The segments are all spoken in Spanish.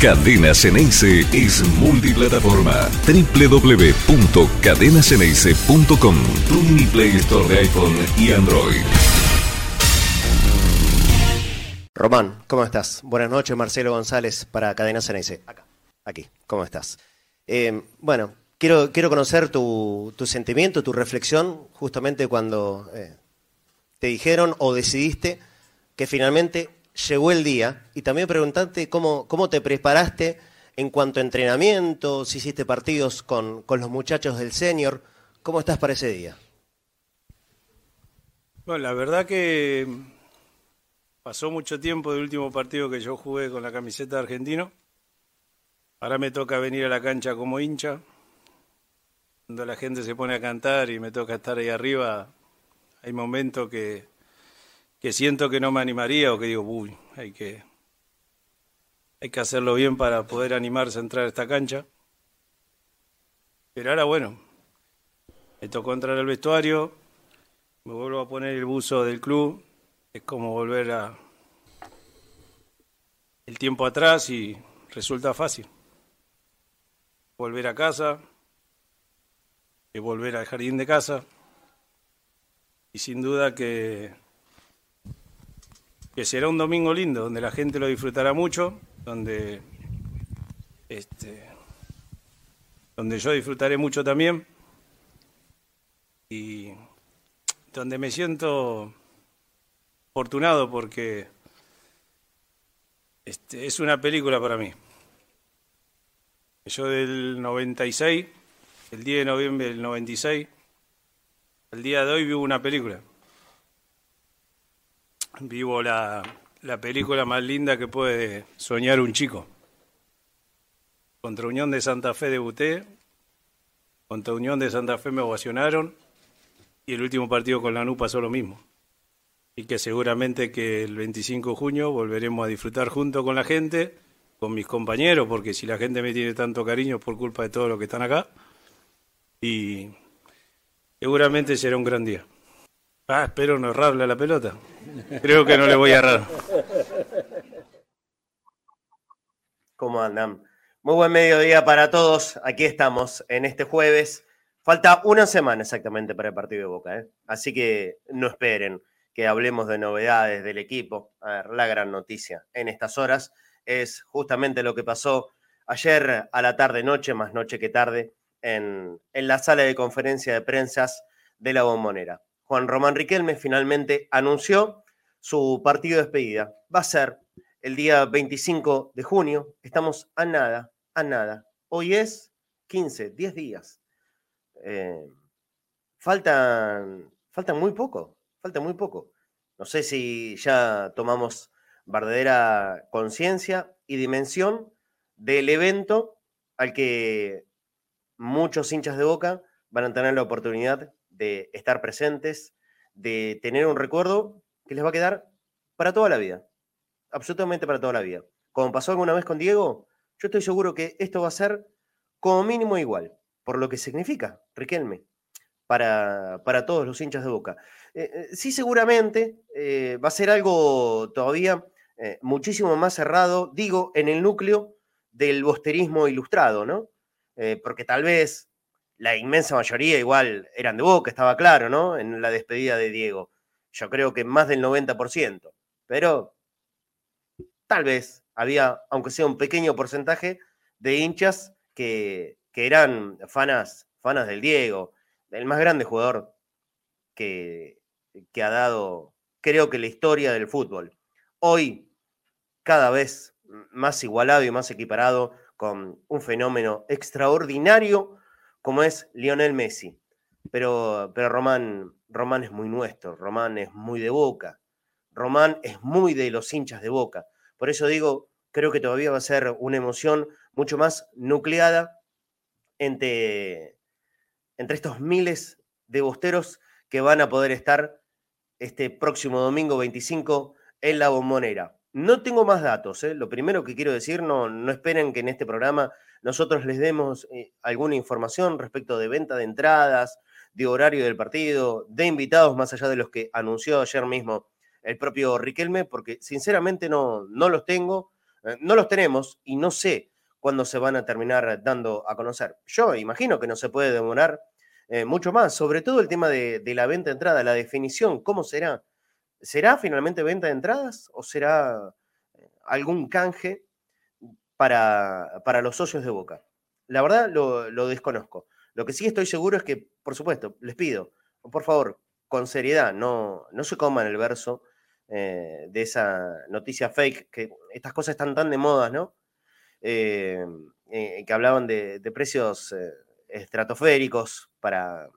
Cadena Ceneice es multiplataforma. www.cadenaceneice.com Tu mini Play Store de iPhone y Android. Román, ¿cómo estás? Buenas noches, Marcelo González para Cadena Ceneice. Acá, aquí, ¿cómo estás? Eh, bueno, quiero, quiero conocer tu, tu, sentimiento, tu reflexión, justamente cuando eh, te dijeron o decidiste que finalmente llegó el día y también preguntarte cómo, cómo te preparaste en cuanto a entrenamiento, si hiciste partidos con, con los muchachos del senior, ¿cómo estás para ese día? Bueno, la verdad que pasó mucho tiempo del último partido que yo jugué con la camiseta de argentino. Ahora me toca venir a la cancha como hincha. Cuando la gente se pone a cantar y me toca estar ahí arriba, hay momentos que, que siento que no me animaría o que digo, uy, hay que, hay que hacerlo bien para poder animarse a entrar a esta cancha. Pero ahora bueno, me tocó entrar al vestuario, me vuelvo a poner el buzo del club, es como volver a el tiempo atrás y resulta fácil. Volver a casa, y volver al jardín de casa, y sin duda que que será un domingo lindo, donde la gente lo disfrutará mucho, donde, este, donde yo disfrutaré mucho también y donde me siento afortunado porque este, es una película para mí. Yo del 96, el 10 de noviembre del 96, al día de hoy vivo una película vivo la, la película más linda que puede soñar un chico. Contra Unión de Santa Fe debuté, contra Unión de Santa Fe me ovacionaron y el último partido con la NU pasó lo mismo. Y que seguramente que el 25 de junio volveremos a disfrutar junto con la gente, con mis compañeros, porque si la gente me tiene tanto cariño es por culpa de todos los que están acá. Y seguramente será un gran día. Ah, espero no errarle la pelota. Creo que no le voy a errar. ¿Cómo andan? Muy buen mediodía para todos. Aquí estamos en este jueves. Falta una semana exactamente para el partido de Boca, ¿eh? así que no esperen que hablemos de novedades del equipo. A ver, la gran noticia en estas horas es justamente lo que pasó ayer a la tarde-noche, más noche que tarde, en, en la sala de conferencia de prensas de la Bombonera. Juan Román Riquelme finalmente anunció su partido de despedida. Va a ser el día 25 de junio. Estamos a nada, a nada. Hoy es 15, 10 días. Eh, faltan, faltan muy poco, falta muy poco. No sé si ya tomamos verdadera conciencia y dimensión del evento al que muchos hinchas de boca van a tener la oportunidad de estar presentes, de tener un recuerdo que les va a quedar para toda la vida, absolutamente para toda la vida. Como pasó alguna vez con Diego, yo estoy seguro que esto va a ser como mínimo igual, por lo que significa Riquelme para, para todos los hinchas de Boca. Eh, eh, sí, seguramente eh, va a ser algo todavía muchísimo más cerrado, digo, en el núcleo del bosterismo ilustrado, ¿no? porque tal vez la inmensa mayoría igual eran de Boca, estaba claro, ¿no? En la despedida de Diego. Yo creo que más del 90%. Pero tal vez había, aunque sea un pequeño porcentaje, de hinchas que, que eran fanas, fanas del Diego, el más grande jugador que, que ha dado, creo que la historia del fútbol. Hoy, cada vez más igualado y más equiparado, con un fenómeno extraordinario como es Lionel Messi. Pero, pero Román, es muy nuestro, Román es muy de boca, Román es muy de los hinchas de boca. Por eso digo, creo que todavía va a ser una emoción mucho más nucleada entre, entre estos miles de bosteros que van a poder estar este próximo domingo 25 en la bombonera. No tengo más datos. ¿eh? Lo primero que quiero decir, no, no esperen que en este programa nosotros les demos eh, alguna información respecto de venta de entradas, de horario del partido, de invitados más allá de los que anunció ayer mismo el propio Riquelme, porque sinceramente no, no los tengo, Eh, no los tenemos y no sé cuándo se van a terminar dando a conocer. Yo imagino que no se puede demorar eh, mucho más, sobre todo el tema de, la venta de entrada, la definición, ¿cómo será? ¿Será finalmente venta de entradas o será algún canje para, para los socios de Boca? La verdad lo, desconozco. Lo que sí estoy seguro es que, por supuesto, les pido, por favor, con seriedad, no, no se coman el verso eh, de esa noticia fake, que estas cosas están tan de moda, ¿no? Eh, eh, que hablaban de, precios estratosféricos para,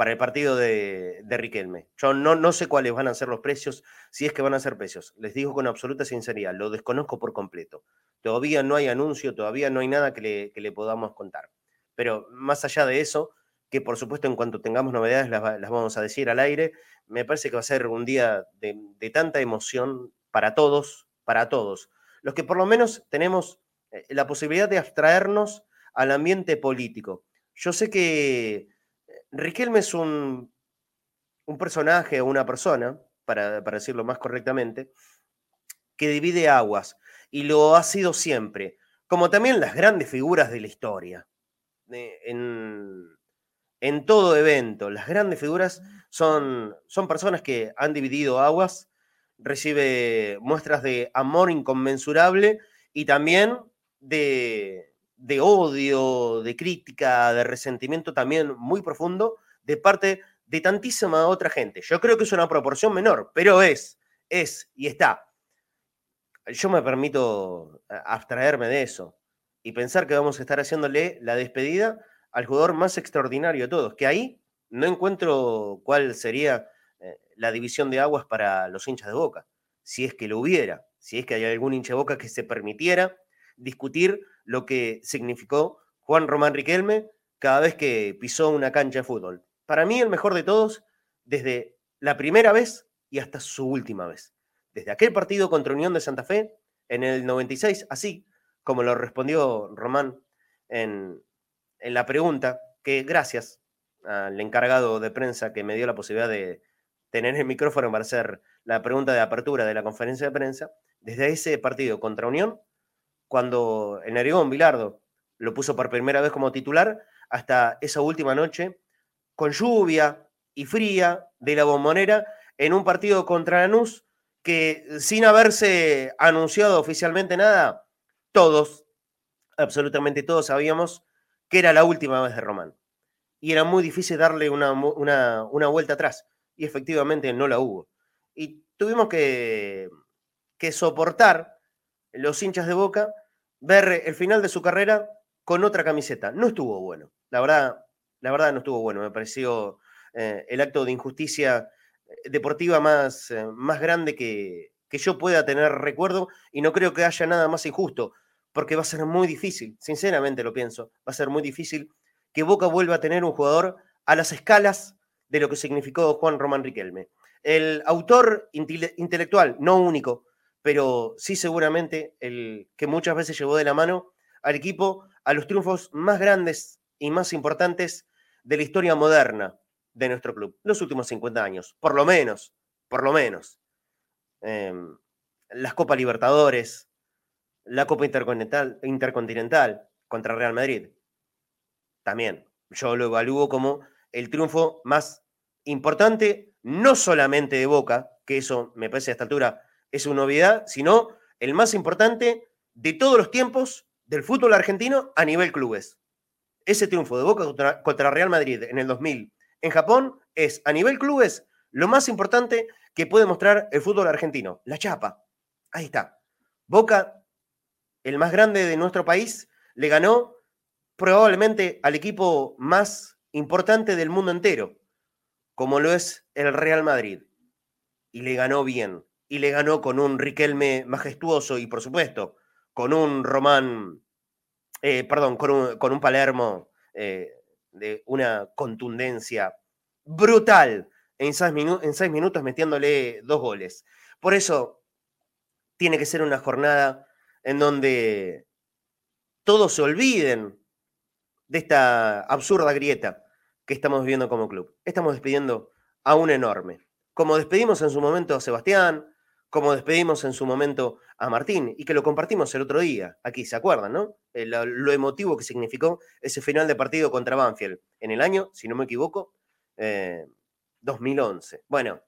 para el partido de, de, Riquelme. Yo no, no sé cuáles van a ser los precios, si es que van a ser precios. Les digo con absoluta sinceridad, lo desconozco por completo. Todavía no hay anuncio, todavía no hay nada que le, que le podamos contar. Pero más allá de eso, que por supuesto en cuanto tengamos novedades las, vamos a decir al aire. Me parece que va a ser un día de, tanta emoción para todos, para todos. Los que por lo menos tenemos eh, la posibilidad de abstraernos al ambiente político. Yo sé que Riquelme es un, un personaje o una persona, para, para decirlo más correctamente, que divide aguas y lo ha sido siempre, como también las grandes figuras de la historia. En, en todo evento. Las grandes figuras son, son personas que han dividido aguas, recibe muestras de amor inconmensurable y también de, de odio, de crítica, de resentimiento también muy profundo de parte de tantísima otra gente. Yo creo que es una proporción menor, pero es, es y está. Yo me permito abstraerme de eso y pensar que vamos a estar haciéndole la despedida al jugador más extraordinario de todos, que ahí no encuentro cuál sería eh, la división de aguas para los hinchas de Boca, si es que lo hubiera, si es que hay algún hincha de Boca que se permitiera discutir lo que significó Juan Román Riquelme cada vez que pisó una cancha de fútbol. Para mí el mejor de todos desde la primera vez y hasta su última vez. Desde aquel partido contra Unión de Santa Fe en el 96, así como lo respondió Román en, en la pregunta, que gracias al encargado de prensa que me dio la posibilidad de tener el micrófono para hacer la pregunta de apertura de la conferencia de prensa, desde ese partido contra Unión, cuando el Narigón Bilardo lo puso por primera vez como titular, hasta esa última noche, con lluvia y fría de la bombonera, en un partido contra Lanús, que sin haberse anunciado oficialmente nada, todos, absolutamente todos sabíamos que era la última vez de Román. Y era muy difícil darle una, vuelta atrás. Y efectivamente no la hubo. Y tuvimos que, que soportar los hinchas de Boca ver el final de su carrera con otra camiseta. No estuvo bueno. La verdad, la verdad no estuvo bueno. Me pareció eh, el acto de injusticia eh, deportiva más, eh, más grande que, que yo pueda tener recuerdo y no creo que haya nada más injusto porque va a ser muy difícil, sinceramente lo pienso, va a ser muy difícil que Boca vuelva a tener un jugador a las escalas de lo que significó Juan Román Riquelme. El autor intelectual, no único, pero sí seguramente el que muchas veces llevó de la mano al equipo a los triunfos más grandes y más importantes de la historia moderna de nuestro club, los últimos 50 años, por lo menos, por lo menos. Em, las Copas Libertadores, la Copa Intercontinental, Intercontinental contra Real Madrid. También yo lo evalúo como el triunfo más importante, no solamente de Boca, que eso me parece a esta altura es una novedad, sino el más importante de todos los tiempos del fútbol argentino a nivel clubes. Ese triunfo de Boca contra, contra Real Madrid en el 2000 en Japón es a nivel clubes lo más importante que puede mostrar el fútbol argentino, la chapa. Ahí está. Boca el más grande de nuestro país, le ganó probablemente al equipo más importante del mundo entero, como lo es el Real Madrid. Y le ganó bien. Y le ganó con un Riquelme majestuoso y, por supuesto, con un Román, eh, perdón, con un, Palermo eh, de una contundencia brutal en seis, en seis minutos metiéndole dos goles. Por eso tiene que ser una jornada en donde todos se olviden de esta absurda grieta que estamos viviendo como club. Estamos despidiendo a un enorme. Como despedimos en su momento a Sebastián, como despedimos en su momento a Martín y que lo compartimos el otro día, aquí, ¿se acuerdan, no? Eh, lo, emotivo que significó ese final de partido contra Banfield en el año, si no me equivoco, 2011. Eh, bueno,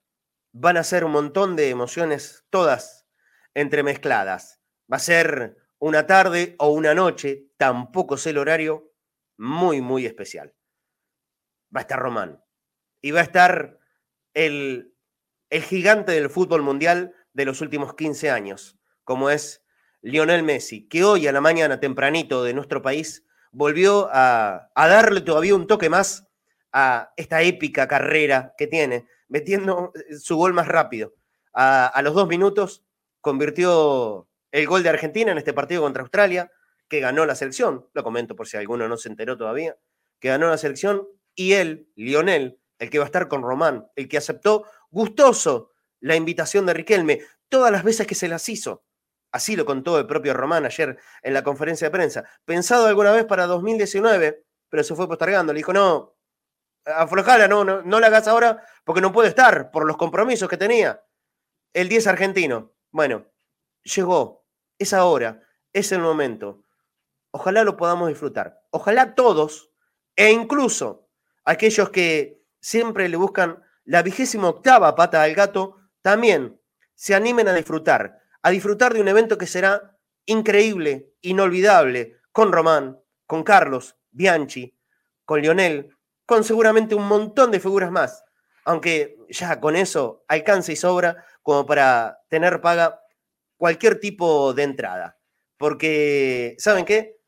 van a ser un montón de emociones, todas entremezcladas. Va a ser una tarde o una noche, tampoco sé el horario, muy, muy especial. Va a estar Román y va a estar el, el gigante del fútbol mundial de los últimos 15 años, como es Lionel Messi, que hoy a la mañana tempranito de nuestro país volvió a, darle todavía un toque más a esta épica carrera que tiene, metiendo su gol más rápido. A, a, los dos minutos convirtió el gol de Argentina en este partido contra Australia, que ganó la selección, lo comento por si alguno no se enteró todavía, que ganó la selección, y él, Lionel, el que va a estar con Román, el que aceptó gustoso la invitación de Riquelme, todas las veces que se las hizo. Así lo contó el propio Román ayer en la conferencia de prensa. Pensado alguna vez para 2019, pero se fue postergando. Le dijo, no, aflojala, no, no, no la hagas ahora porque no puede estar por los compromisos que tenía. El 10 argentino. Bueno, llegó. Es ahora. Es el momento. Ojalá lo podamos disfrutar. Ojalá todos, e incluso aquellos que siempre le buscan la vigésima octava pata al gato, también se animen a disfrutar, a disfrutar de un evento que será increíble, inolvidable, con Román, con Carlos, Bianchi, con Lionel, con seguramente un montón de figuras más, aunque ya con eso alcanza y sobra como para tener paga cualquier tipo de entrada. Porque, ¿saben qué?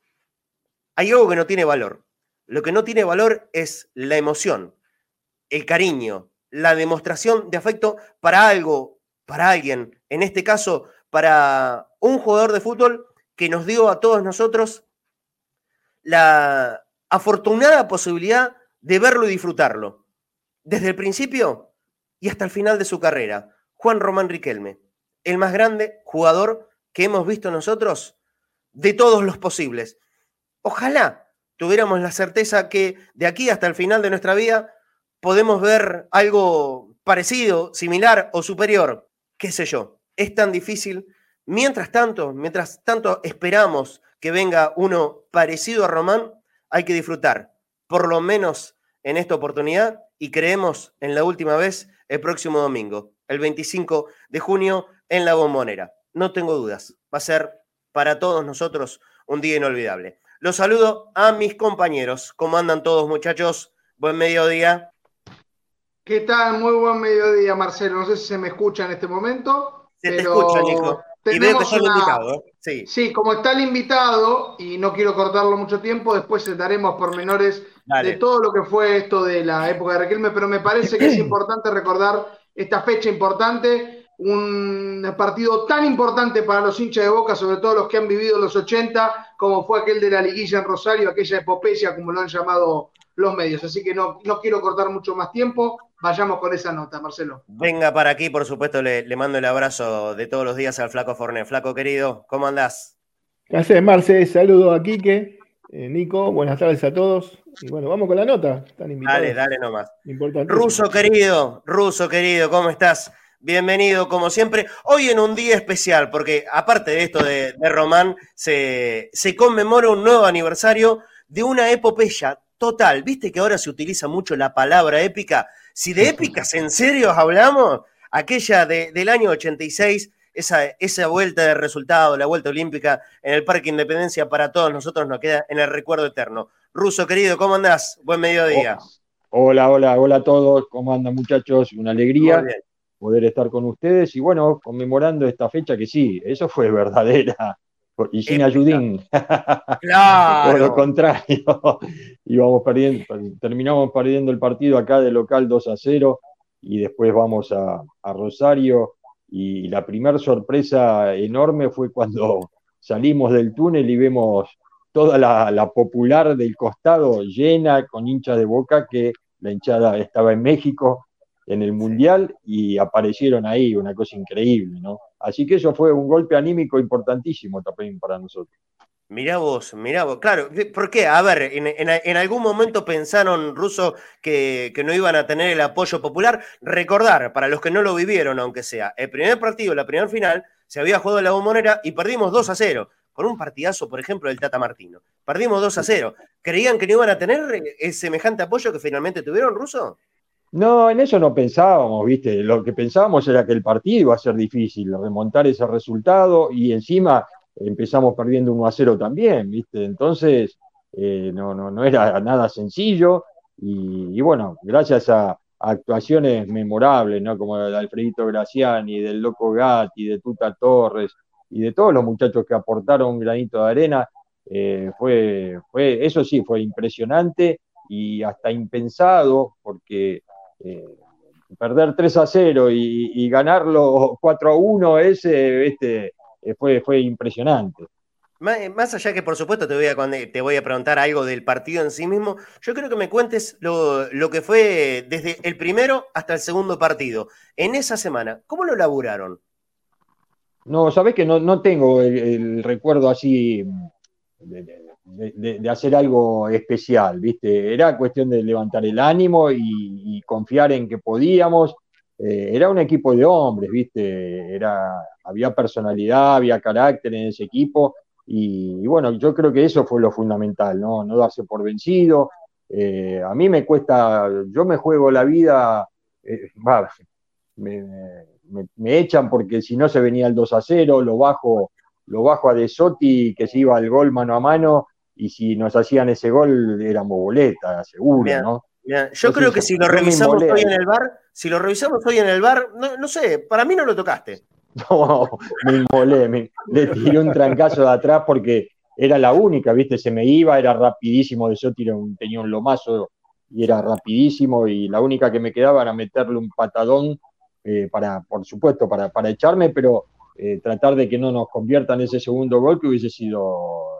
Hay algo que no tiene valor. Lo que no tiene valor es la emoción, el cariño, la demostración de afecto para algo, para alguien, en este caso, para un jugador de fútbol que nos dio a todos nosotros la afortunada posibilidad de verlo y disfrutarlo, desde el principio y hasta el final de su carrera. Juan Román Riquelme, el más grande jugador que hemos visto nosotros de todos los posibles. Ojalá tuviéramos la certeza que de aquí hasta el final de nuestra vida podemos ver algo parecido, similar o superior, qué sé yo. Es tan difícil. Mientras tanto, mientras tanto esperamos que venga uno parecido a Román, hay que disfrutar, por lo menos en esta oportunidad, y creemos en la última vez el próximo domingo, el 25 de junio, en la bombonera. No tengo dudas, va a ser para todos nosotros un día inolvidable. Los saludo a mis compañeros. ¿Cómo andan todos, muchachos? Buen mediodía. ¿Qué tal? Muy buen mediodía, Marcelo. No sé si se me escucha en este momento. Se te escucha, Nico. Y veo que está el invitado. ¿eh? Sí. sí, como está el invitado, y no quiero cortarlo mucho tiempo, después daremos pormenores de todo lo que fue esto de la época de Riquelme, pero me parece que es importante recordar esta fecha importante, un partido tan importante para los hinchas de Boca, sobre todo los que han vivido los 80, como fue aquel de la liguilla en Rosario, aquella epopecia, como lo han llamado los medios. Así que no, no quiero cortar mucho más tiempo. Vayamos con esa nota, Marcelo. Venga para aquí, por supuesto, le, mando el abrazo de todos los días al Flaco Forné. Flaco querido, ¿cómo andás? ¿Qué haces, Marce? Saludo a Quique, eh, Nico, buenas tardes a todos. Y bueno, vamos con la nota. Dale, dale nomás. Ruso querido, Ruso querido, ¿cómo estás? Bienvenido, como siempre. Hoy en un día especial, porque aparte de esto de, de Román, se, se conmemora un nuevo aniversario de una epopeya total. Viste que ahora se utiliza mucho la palabra épica. Si de épicas en serio hablamos, aquella del año 86, esa, esa vuelta de resultado, la vuelta olímpica en el Parque Independencia, para todos nosotros nos queda en el recuerdo eterno. Ruso, querido, ¿cómo andás? Buen mediodía. Oh, hola, hola, hola a todos. ¿Cómo andan, muchachos? Una alegría poder estar con ustedes y bueno, conmemorando esta fecha que sí, eso fue verdadera y sin ayudín. Claro. Por lo contrario, íbamos perdiendo, terminamos perdiendo el partido acá de local 2 a 0 y después vamos a, Rosario y la primera sorpresa enorme fue cuando salimos del túnel y vemos toda la, la, popular del costado llena con hinchas de boca que la hinchada estaba en México en el Mundial y aparecieron ahí, una cosa increíble, ¿no? Así que eso fue un golpe anímico importantísimo también para nosotros. Mirá vos, mirá vos, claro, ¿por qué? A ver, en, algún momento pensaron, Ruso, que, no iban a tener el apoyo popular. Recordar, para los que no lo vivieron, aunque sea, el primer partido, la primera final, se había jugado la bombonera y perdimos 2 a 0, con un partidazo, por ejemplo, del Tata Martino. Perdimos 2 a 0. ¿Creían que no iban a tener el semejante apoyo que finalmente tuvieron, Ruso? No, en eso no pensábamos, ¿viste? Lo que pensábamos era que el partido iba a ser difícil, remontar ese resultado y encima empezamos perdiendo 1 a 0 también, ¿viste? Entonces, eh, no, no, no era nada sencillo y, bueno, gracias a, actuaciones memorables, ¿no? Como la de Alfredito Graciani, del Loco Gatti, de Tuta Torres y de todos los muchachos que aportaron un granito de arena, eh, fue, fue, eso sí, fue impresionante y hasta impensado, porque eh, perder 3 a 0 y, ganarlo 4 a 1 ese, este, fue, fue impresionante. Eh, más allá que por supuesto te voy, a, te voy a preguntar algo del partido en sí mismo, yo creo que me cuentes lo, que fue desde el primero hasta el segundo partido. En esa semana, ¿cómo lo laburaron? No, sabes que no, tengo el, recuerdo así de, hacer algo especial, ¿viste? Era cuestión de levantar el ánimo y, confiar en que podíamos. Eh, era un equipo de hombres, ¿viste? Era, había personalidad, había carácter en ese equipo y, bueno, yo creo que eso fue lo fundamental, no, no darse por vencido. Eh, a mí me cuesta, yo me juego la vida, eh, me, echan porque si no se venía el 2 a 0, lo bajo, lo bajo a De Sotti, que se iba al gol mano a mano, y si nos hacían ese gol éramos boleta, seguro, ¿no? Yo creo que si lo revisamos hoy en el bar, si lo revisamos hoy en el bar, no, no sé, para mí no lo tocaste. No, me inmolé, me, le tiré un trancazo de atrás porque era la única, ¿viste? Se me iba, era rapidísimo, de yo tenía un lomazo y era rapidísimo y la única que me quedaba era meterle un patadón eh, para, por supuesto, para, para echarme, pero eh, tratar de que no nos conviertan ese segundo gol que hubiese sido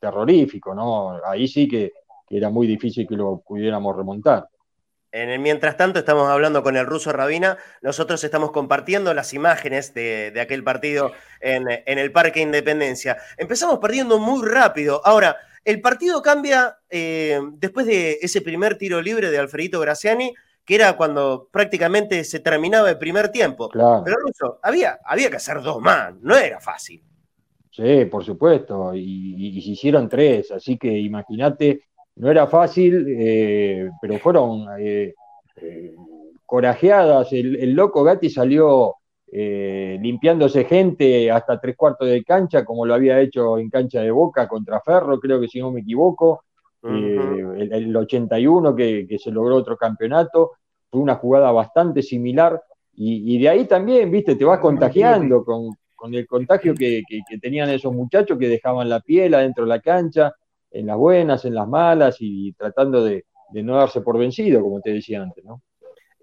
terrorífico, ¿no? Ahí sí que era muy difícil que lo pudiéramos remontar. En el mientras tanto, estamos hablando con el ruso Rabina. Nosotros estamos compartiendo las imágenes de, aquel partido en, el Parque Independencia. Empezamos perdiendo muy rápido. Ahora, el partido cambia eh, después de ese primer tiro libre de Alfredito Graciani, que era cuando prácticamente se terminaba el primer tiempo. Pero Ruso, había, había que hacer dos más, no era fácil. Sí, por supuesto, y, y se hicieron tres, así que imagínate no era fácil, eh, pero fueron eh, eh, corajeadas. El, loco Gatti salió limpiándose gente hasta tres cuartos de cancha, como lo había hecho en cancha de Boca contra Ferro, creo que si no me equivoco. el, 81 que, se logró otro campeonato, fue una jugada bastante similar. Y, de ahí también, viste, te vas contagiando con, el contagio que, que, tenían esos muchachos que dejaban la piel adentro de la cancha, en las buenas, en las malas y tratando de, no darse por vencido, como te decía antes, ¿no?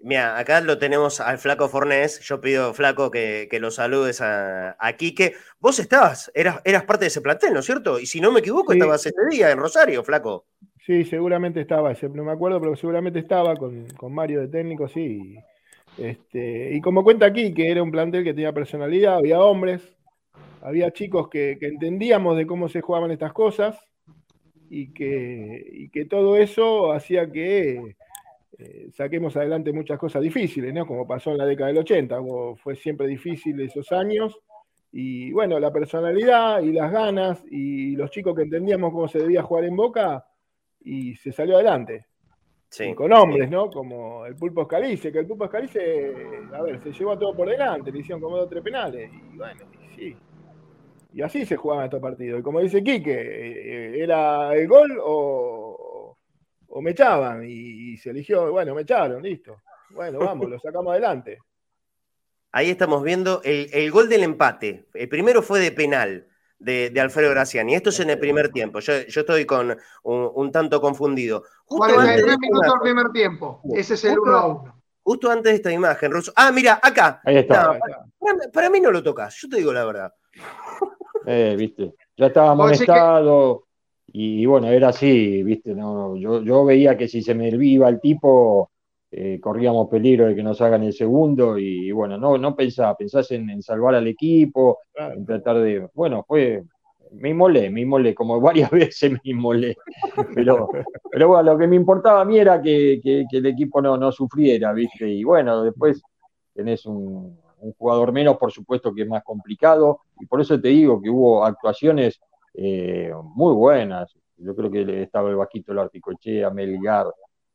Mira, acá lo tenemos al Flaco Fornés. Yo pido, Flaco, que, lo saludes a, a, Quique. Vos estabas, eras, eras parte de ese plantel, ¿no es cierto? Y si no me equivoco, estabas ese día en Rosario, Flaco. Sí, seguramente estaba, no me acuerdo, pero seguramente estaba con, Mario de técnico, sí. Este, y como cuenta aquí, que era un plantel que tenía personalidad, había hombres, había chicos que, entendíamos de cómo se jugaban estas cosas, y que, que todo eso hacía que eh, saquemos adelante muchas cosas difíciles, ¿no? Como pasó en la década del 80, fue siempre difícil esos años. Y bueno, la personalidad y las ganas y los chicos que entendíamos cómo se debía jugar en Boca y se salió adelante. Con hombres, ¿no? Como el Pulpo Escalice, que el Pulpo Escalice, a ver, se llevó todo por delante, le hicieron como dos o tres penales. Y bueno, sí, y así se jugaban estos partidos. Y como dice Quique, eh, era el gol o, me echaban. Y, se eligió, bueno, me echaron, listo. Bueno, vamos, lo sacamos adelante. Ahí estamos viendo el, gol del empate. El primero fue de penal de, Alfredo Graciani. Esto es en el primer tiempo. Yo, estoy con un, tanto confundido. Justo 43 minutos del primer tiempo. Ese es el 1 a 1. Justo antes de esta imagen, Russo. Ah, mira, acá. Ahí está. para, mí no lo tocas, yo te digo la verdad. Eh, viste, ya estaba amonestado y, bueno, era así, viste, no, yo, yo veía que si se me iba el tipo, eh, corríamos peligro de que nos hagan el segundo y, bueno, no, no pensaba, pensás en, salvar al equipo, en tratar de, bueno, fue, me inmolé, me inmolé, como varias veces me inmolé, pero, pero bueno, lo que me importaba a mí era que, el equipo no, no sufriera, viste, y bueno, después tenés un, un jugador menos, por supuesto que es más complicado, y por eso te digo que hubo actuaciones eh, muy buenas. Yo creo que estaba el Vaquito el Articochea, Melgar,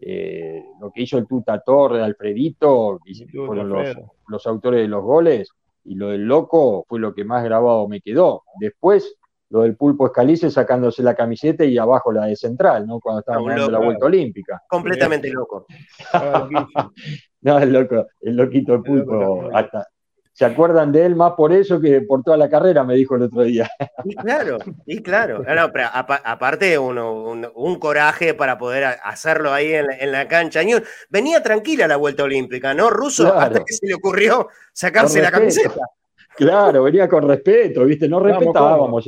eh, lo que hizo el Tuta Torre, Alfredito, fueron los, los, autores de los goles, y lo del loco fue lo que más grabado me quedó. Después, lo del Pulpo Escalice sacándose la camiseta y abajo la de Central, ¿no? Cuando estaban ganando la vuelta olímpica. Completamente loco. no, el loco, el loquito el Pulpo, hasta, se acuerdan de él más por eso que por toda la carrera, me dijo el otro día. Y claro, y claro. pero aparte, un, coraje para poder hacerlo ahí en la, cancha. Venía tranquila la vuelta olímpica, ¿no? Ruso, hasta que se le ocurrió sacarse la camiseta. Claro, venía con respeto, ¿viste? No respetábamos,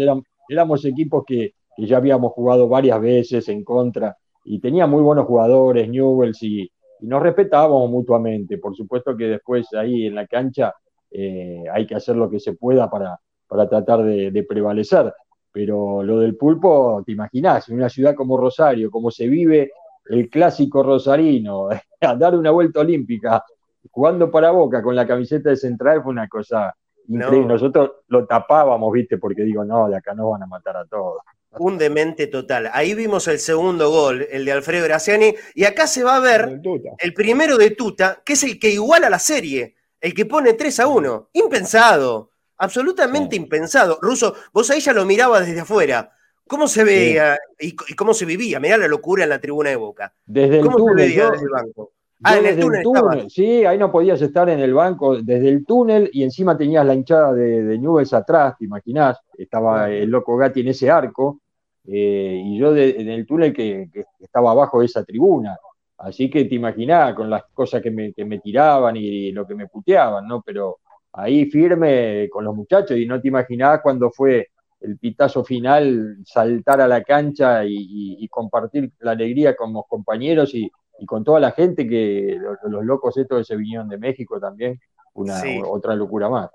éramos, equipos que, ya habíamos jugado varias veces en contra y tenía muy buenos jugadores, Newells, y, y nos respetábamos mutuamente. Por supuesto que después ahí en la cancha eh, hay que hacer lo que se pueda para, para tratar de, prevalecer. Pero lo del pulpo, te imaginás, en una ciudad como Rosario, como se vive el clásico rosarino, a dar una vuelta olímpica, jugando para Boca con la camiseta de central fue una cosa increíble. Nosotros lo tapábamos, viste, porque digo, no, de acá nos van a matar a todos. Un demente total. Ahí vimos el segundo gol, el de Alfredo Graciani, y acá se va a ver el primero de Tuta, que es el que iguala la serie el que pone 3 a 1. Impensado, absolutamente impensado. Ruso, vos ahí ya lo mirabas desde afuera. ¿Cómo se veía y, cómo se vivía? Mirá la locura en la tribuna de Boca. Desde el túnel, desde el banco? Ah, en el túnel, Sí, ahí no podías estar en el banco desde el túnel y encima tenías la hinchada de, de atrás, te imaginás. Estaba el loco Gatti en ese arco eh, y yo en el túnel que, estaba abajo de esa tribuna. Así que te imaginás con las cosas que me, tiraban y lo que me puteaban, ¿no? Pero ahí firme con los muchachos y no te imaginabas cuando fue el pitazo final saltar a la cancha y, compartir la alegría con los compañeros y, con toda la gente que los, locos estos se vinieron de México también, una otra locura más.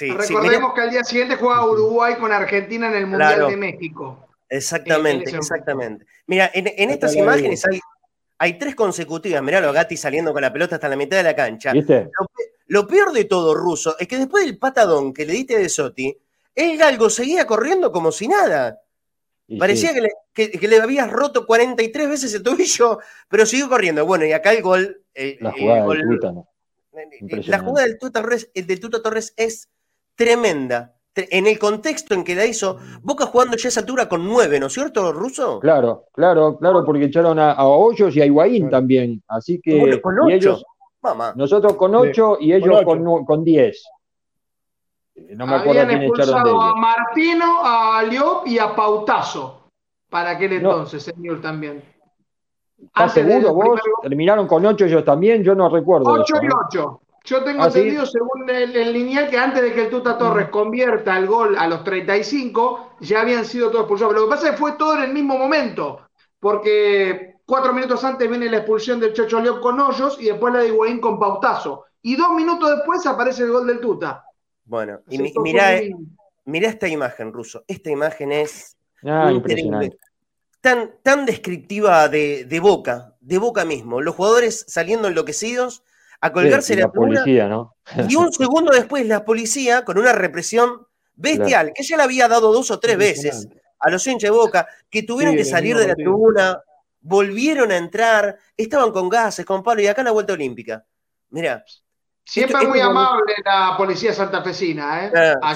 Recordemos que al día siguiente jugaba Uruguay con Argentina en el Mundial de México. Exactamente, exactamente. Mira, en estas imágenes hay, hay tres consecutivas. Mirá los Gatti saliendo con la pelota hasta la mitad de la cancha. Lo, peor de todo, Ruso, es que después del patadón que le diste de Sotti, el galgo seguía corriendo como si nada. Parecía que, le, habías roto 43 veces el tobillo, pero siguió corriendo. Bueno, y acá el gol. la jugada del Tuta, ¿no? La jugada del Tuta, Torres, del Tuta Torres es tremenda en el contexto en que la hizo, Boca jugando ya esa altura con nueve, ¿no es cierto, Ruso? Claro, claro, claro, porque echaron a, Hoyos y a Higuaín también. Así que ellos, nosotros con ocho y ellos con, diez. Eh, no me acuerdo quién echaron de ellos. A Martino, a Liop y a Pautazo. Para aquel entonces, señor también. ¿Estás seguro vos? ¿Terminaron con ocho ellos también? Yo no recuerdo. Ocho y ocho. Yo tengo ¿Ah, entendido, según el, lineal, que antes de que el Tuta Torres mm. convierta el gol a los 35, ya habían sido todos expulsados. Lo que pasa es que fue todo en el mismo momento, porque cuatro minutos antes viene la expulsión del Chocho León con Hoyos y después la de Higuaín con Pautazo. Y dos minutos después aparece el gol del Tuta. Bueno, y mirá, esta imagen, Ruso. Esta imagen es ah, impresionante. Tan, tan descriptiva de, de Boca, de Boca mismo. Los jugadores saliendo enloquecidos a colgarse la, policía, ¿no? y un segundo después la policía, con una represión bestial, que ya la había dado dos o tres veces a los hinchas de Boca, que tuvieron que salir de la tribuna, volvieron a entrar, estaban con gases, con palo, y acá en la vuelta olímpica. Mira. Siempre muy amable la policía santafesina, ¿eh? Ah,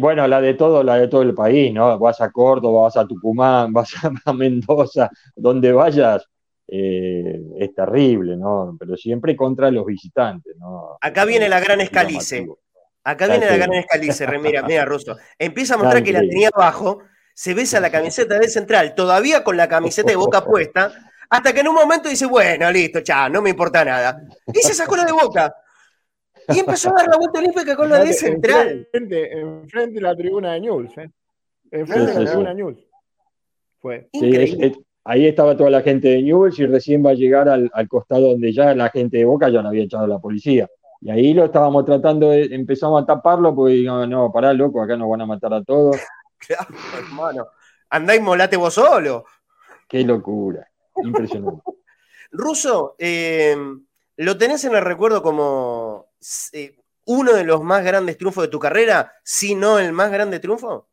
bueno, la de todo, la de todo el país, ¿no? Vas a Córdoba, vas a Tucumán, vas a Mendoza, donde vayas, eh, es terrible, ¿no? Pero siempre contra los visitantes, ¿no? Acá viene la gran escalice. Acá viene la gran escalice, mira, mira, Russo. Empieza a mostrar que la tenía abajo, se besa la camiseta de central, todavía con la camiseta de boca puesta, hasta que en un momento dice, bueno, listo, ya, no me importa nada. Y se sacó la de boca. Y empezó a dar la vuelta olímpica con la de central. Enfrente, de la tribuna de News, ¿eh? Enfrente de la tribuna de News. Fue. Increíble ahí estaba toda la gente de Newell's y recién va a llegar al, costado donde ya la gente de Boca ya no había echado la policía. Y ahí lo estábamos tratando de, empezamos a taparlo porque digo, no, pará, loco, acá nos van a matar a todos. claro, hermano. Andá y molate vos solo. Qué locura. Impresionante. Ruso, eh, lo tenés en el recuerdo como eh, uno de los más grandes triunfos de tu carrera, si no el más grande triunfo?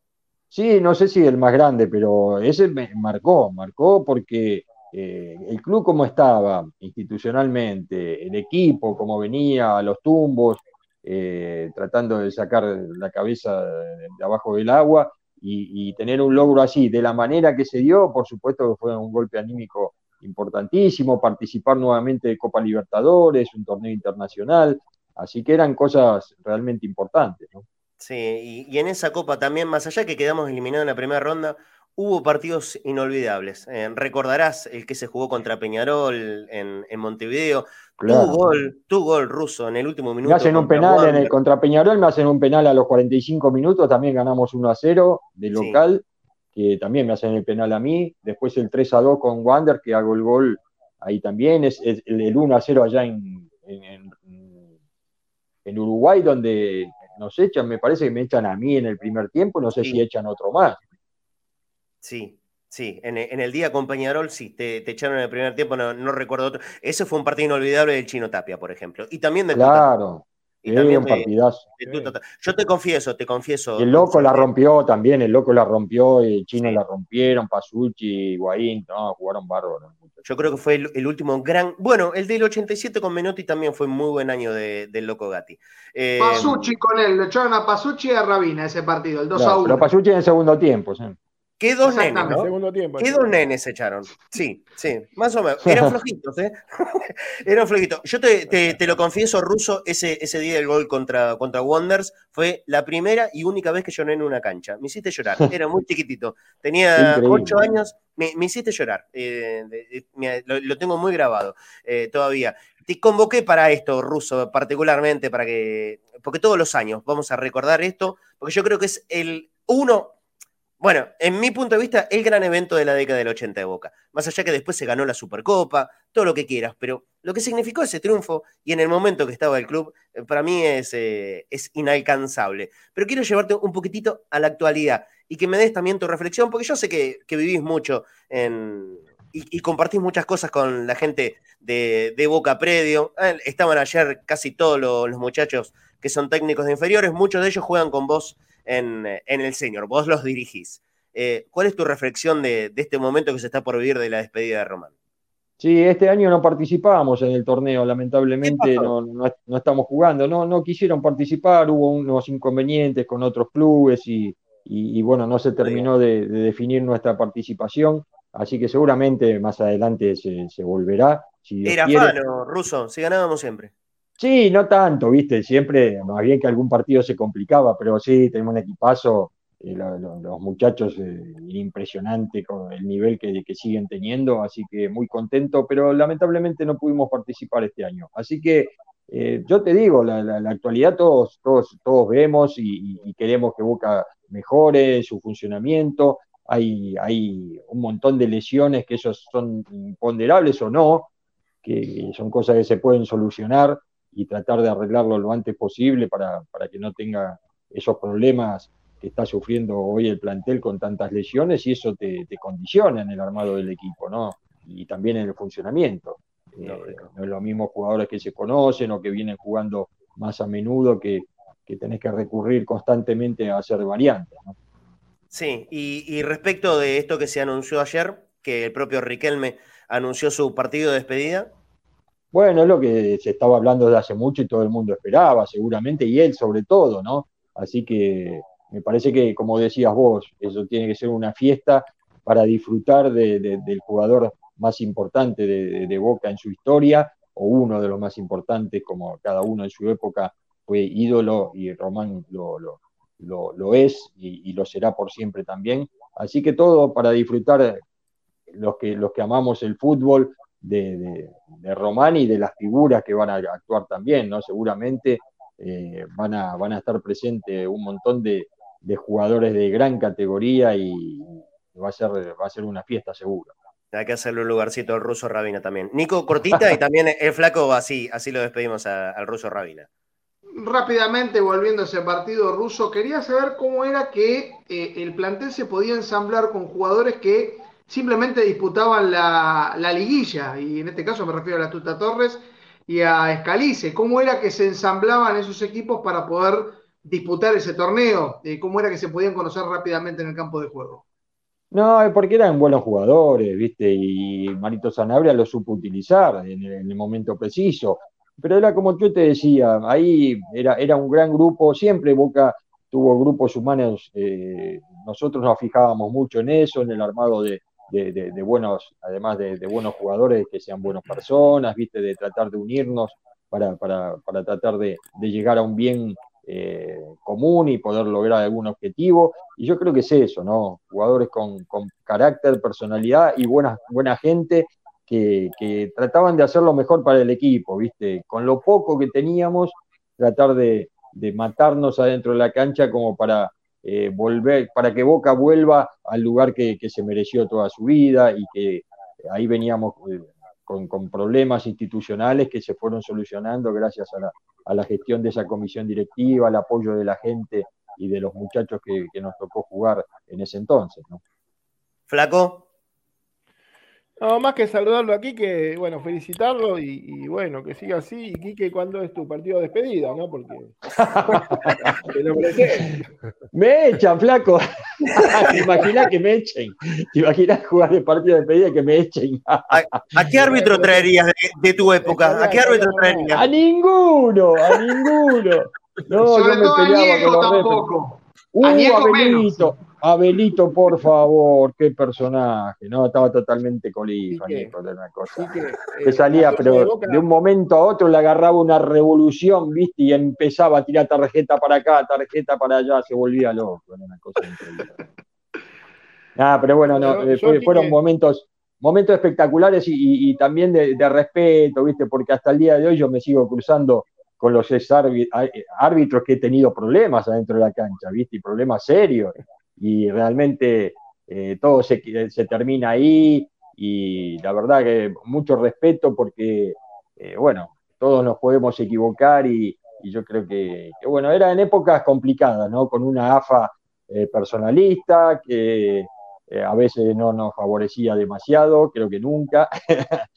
Sí, no sé si el más grande, pero ese me marcó, marcó porque eh, el club como estaba institucionalmente, el equipo como venía a los tumbos, eh, tratando de sacar la cabeza de, abajo del agua y, tener un logro así, de la manera que se dio, por supuesto que fue un golpe anímico importantísimo, participar nuevamente de Copa Libertadores, un torneo internacional, así que eran cosas realmente importantes. Sí, y, en esa Copa también, más allá que quedamos eliminados en la primera ronda, hubo partidos inolvidables. Eh, recordarás el que se jugó contra Peñarol en, Montevideo. Tu gol, tu gol ruso en el último minuto. Me hacen un penal en el contra Peñarol, me hacen un penal a los 45 minutos, también ganamos 1 a 0 de local, que también me hacen el penal a mí. Después el 3 a 2 con Wander, que hago el gol ahí también. Es, el, 1 a 0 allá en, en, en Uruguay, donde nos echan, me parece que me echan a mí en el primer tiempo, no sé si echan otro más. Sí, sí, en, el día con Peñarol sí, te, echaron en el primer tiempo, no, recuerdo otro. Ese fue un partido inolvidable del Chino Tapia, por ejemplo. Y también del Claro. Y también un partidazo. Yo te confieso, te confieso. el loco la rompió también, el loco la rompió, el chino la rompieron, Pasucci, Higuaín, no, jugaron bárbaro. Yo creo que fue el, último gran. Bueno, el del 87 con Menotti también fue muy buen año del Loco Gatti. Eh, Pasucci con él, le echaron a Pasucci y a Rabina ese partido, el 2 a 1. Pero Pasucci en el segundo tiempo, sí. ¿Qué dos nenes, ¿no? Segundo tiempo, ¿Qué dos nenes se echaron? Sí, sí, más o menos. Eran flojitos, ¿eh? Eran flojitos. Yo te, lo confieso, Ruso, ese, ese día del gol contra, contra Wonders fue la primera y única vez que lloré en una cancha. Me hiciste llorar. Era muy chiquitito. Tenía ocho años. Me, hiciste llorar. Eh, lo, tengo muy grabado eh, todavía. Te convoqué para esto, Ruso, particularmente, para que. Porque todos los años vamos a recordar esto, porque yo creo que es el uno bueno, en mi punto de vista, el gran evento de la década del 80 de Boca. Más allá que después se ganó la Supercopa, todo lo que quieras, pero lo que significó ese triunfo y en el momento que estaba el club, eh, para mí es, eh, es inalcanzable. Pero quiero llevarte un poquitito a la actualidad y que me des también tu reflexión, porque yo sé que, vivís mucho y, compartís muchas cosas con la gente de, Boca Predio. Ah, estaban ayer casi todos los, los muchachos que son técnicos de inferiores, muchos de ellos juegan con vos en, el señor, vos los dirigís. Eh, ¿Cuál es tu reflexión de, este momento que se está por vivir de la despedida de Román? Sí, este año no participábamos en el torneo, lamentablemente no, estamos jugando, no, no quisieron participar, hubo unos inconvenientes con otros clubes y, bueno, no se terminó de, definir nuestra participación, así que seguramente más adelante se, volverá. Era fano, Ruso, si ganábamos siempre. Sí, no tanto, viste, siempre, más bien que algún partido se complicaba, pero sí, tenemos un equipazo, eh, los muchachos, eh, impresionante con el nivel que, siguen teniendo, así que muy contento, pero lamentablemente no pudimos participar este año. Así que eh, yo te digo, la, actualidad todos, todos, todos vemos y, queremos que Boca mejore su funcionamiento, hay, hay un montón de lesiones que esos son imponderables o no, que son cosas que se pueden solucionar y tratar de arreglarlo lo antes posible para, que no tenga esos problemas que está sufriendo hoy el plantel con tantas lesiones y eso te, condiciona en el armado del equipo, ¿no? Y también en el funcionamiento. Eh, no, es lo mismo jugadores que se conocen o que vienen jugando más a menudo que, que tenés que recurrir constantemente a hacer variantes, ¿no? Sí, y, y respecto de esto que se anunció ayer, que el propio Riquelme anunció su partido de despedida, bueno, es lo que se estaba hablando desde hace mucho y todo el mundo esperaba, seguramente, y él sobre todo, ¿no? Así que me parece que, como decías vos, eso tiene que ser una fiesta para disfrutar del jugador más importante de, Boca en su historia, o uno de los más importantes, como cada uno en su época fue ídolo y Román lo, lo, es y, lo será por siempre también. Así que todo para disfrutar los que, los que amamos el fútbol, de, de, Román y de las figuras que van a actuar también, ¿no? Seguramente eh, van, a, van a estar presentes un montón de, jugadores de gran categoría y va a ser, va a ser una fiesta seguro. Hay que hacerle un lugarcito al ruso Rabina también. Nico Cortita y también el flaco, así, así lo despedimos al ruso Rabina. Rápidamente, volviendo a ese partido ruso, quería saber cómo era que eh, el plantel se podía ensamblar con jugadores que simplemente disputaban la, liguilla, y en este caso me refiero a la Tuta Torres, y a Escalice. ¿Cómo era que se ensamblaban esos equipos para poder disputar ese torneo? ¿Cómo era que se podían conocer rápidamente en el campo de juego? No, es porque eran buenos jugadores, ¿viste? Y Marito Sanabria lo supo utilizar en el, momento preciso. Pero era como yo te decía, ahí era, era un gran grupo, siempre Boca tuvo grupos humanos, eh, nosotros nos fijábamos mucho en eso, en el armado de, buenos, además de, buenos jugadores que sean buenas personas, ¿viste? De tratar de unirnos para, para, para tratar de, llegar a un bien eh, común y poder lograr algún objetivo. Y yo creo que es eso, ¿no? Jugadores con, carácter, personalidad y buena, buena gente que, trataban de hacer lo mejor para el equipo, ¿viste? Con lo poco que teníamos, tratar de, matarnos adentro de la cancha como para eh, volver, para que Boca vuelva al lugar que, se mereció toda su vida y que ahí veníamos eh, con, con, problemas institucionales que se fueron solucionando gracias a la, a la gestión de esa comisión directiva, al apoyo de la gente y de los muchachos que, nos tocó jugar en ese entonces. ¿no? Flaco. No, más que saludarlo aquí, que bueno, felicitarlo y, bueno, que siga así. Y Quique, ¿cuándo es tu partido de despedida? ¿no? Porque Me echan, flaco. ¿Te imaginas que me echen? ¿Te imaginas jugar el partido de despedida y que me echen? ¿A, qué árbitro traerías de, tu época? ¿A qué árbitro traerías? A ninguno, a ninguno. No, Sobre yo me peleaba con los tampoco. Uh, Abelito, Abelito, por favor, qué personaje, ¿no? Estaba totalmente colijo, de una cosa. Que, eh, salía, pero de un momento a otro le agarraba una revolución, ¿viste? Y empezaba a tirar tarjeta para acá, tarjeta para allá, se volvía loco, era una cosa increíble. Ah, pero bueno, no, eh, fueron momentos, momentos espectaculares y, también de, de, respeto, ¿viste? Porque hasta el día de hoy yo me sigo cruzando con los ex árbitros que he tenido problemas adentro de la cancha, ¿viste? Y problemas serios. Y realmente eh, todo se, termina ahí y la verdad que mucho respeto porque, eh, bueno, todos nos podemos equivocar y, yo creo que, bueno, era en épocas complicadas, ¿no? Con una AFA eh, personalista que a veces no nos favorecía demasiado, creo que nunca.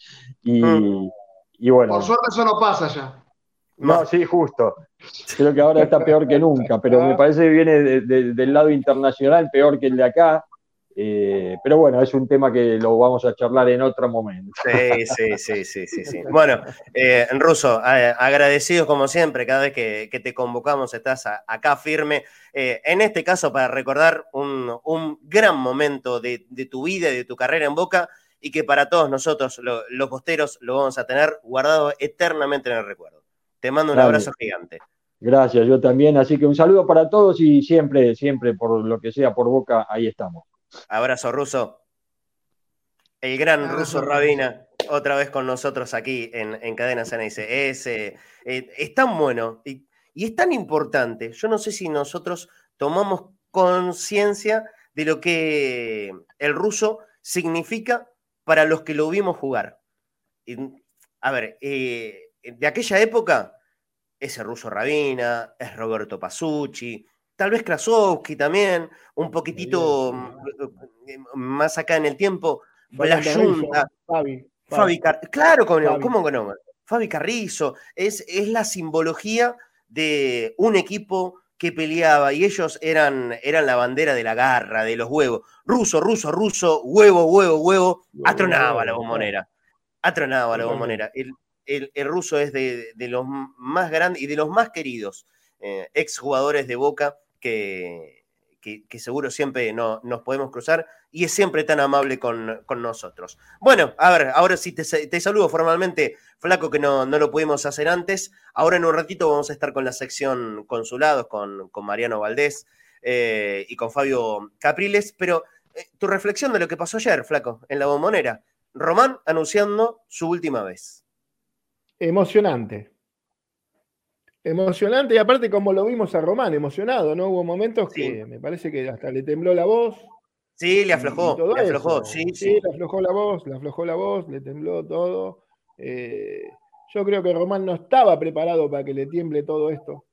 y, mm. y bueno. Por suerte eso no pasa ya. No, sí, justo. Creo que ahora está peor que nunca, pero me parece que viene del lado internacional peor que el de acá. Eh, pero bueno, es un tema que lo vamos a charlar en otro momento. Sí, sí, sí, sí, sí. sí. Bueno, eh, Ruso, agradecidos como siempre, cada vez que, te convocamos estás acá firme. Eh, en este caso, para recordar un, gran momento de, tu vida y de tu carrera en Boca y que para todos nosotros, los posteros, lo vamos a tener guardado eternamente en el recuerdo. Te mando un abrazo gigante. Gracias, yo también. Así que un saludo para todos y siempre, siempre, por lo que sea, por boca, ahí estamos. Abrazo, Ruso. El gran Ruso Rabina, otra vez con nosotros aquí en, en Cadena Sana. Dice, es, eh, eh, es tan bueno y, es tan importante. Yo no sé si nosotros tomamos conciencia de lo que el ruso significa para los que lo vimos jugar. a ver, eh, de aquella época, ese ruso Rabina, es Roberto Pasucci, tal vez Krasowski también, un poquitito más acá en el tiempo, la Fabi, Fabi. claro, ¿cómo, no? Fabi Carrizo, es, es la simbología de un equipo que peleaba y ellos eran, eran la bandera de la garra, de los huevos. Ruso, ruso, ruso, huevo, huevo, huevo, atronaba la bombonera. Atronaba la bombonera el, ruso es de, los más grandes y de los más queridos eh, exjugadores de Boca que, que, seguro siempre no, nos podemos cruzar y es siempre tan amable con, nosotros. Bueno, a ver, ahora sí te, saludo formalmente, Flaco, que no, no, lo pudimos hacer antes. Ahora en un ratito vamos a estar con la sección consulados, con, Mariano Valdés eh, y con Fabio Capriles, pero eh, tu reflexión de lo que pasó ayer, Flaco, en la bombonera. Román anunciando su última vez emocionante. Emocionante, y aparte como lo vimos a Román, emocionado, ¿no? Hubo momentos que me parece que hasta le tembló la voz. Sí, le aflojó, le aflojó, sí, sí, le aflojó la voz, le aflojó la voz, le tembló todo. Eh, yo creo que Román no estaba preparado para que le tiemble todo esto.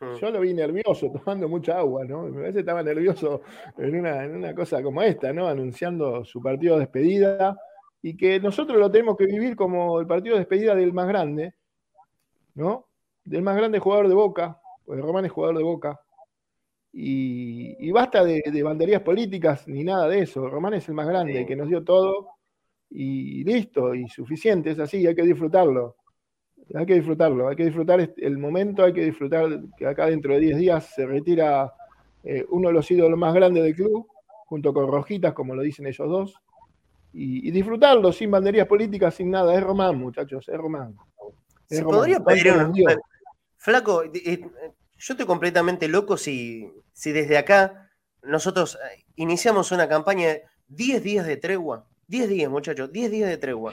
Hmm. Yo lo vi nervioso, tomando mucha agua, ¿no? Me parece que estaba nervioso en una, en una cosa como esta, ¿no? Anunciando su partido de despedida y que nosotros lo tenemos que vivir como el partido de despedida del más grande, ¿no? Del más grande jugador de Boca, pues Román es jugador de Boca. Y, basta de, banderías políticas ni nada de eso. Román es el más grande, que nos dio todo y listo, y suficiente, es así, hay que disfrutarlo. Hay que disfrutarlo, hay que disfrutar el momento, hay que disfrutar que acá dentro de 10 días se retira eh, uno de los ídolos más grandes del club, junto con Rojitas, como lo dicen ellos dos, y, disfrutarlo sin banderías políticas, sin nada. Es Román, muchachos, es Román. ¿Se podría pedir Flaco, yo estoy completamente loco si, si desde acá nosotros eh, iniciamos una campaña de 10 días de tregua. 10 días, muchachos, 10 días de tregua.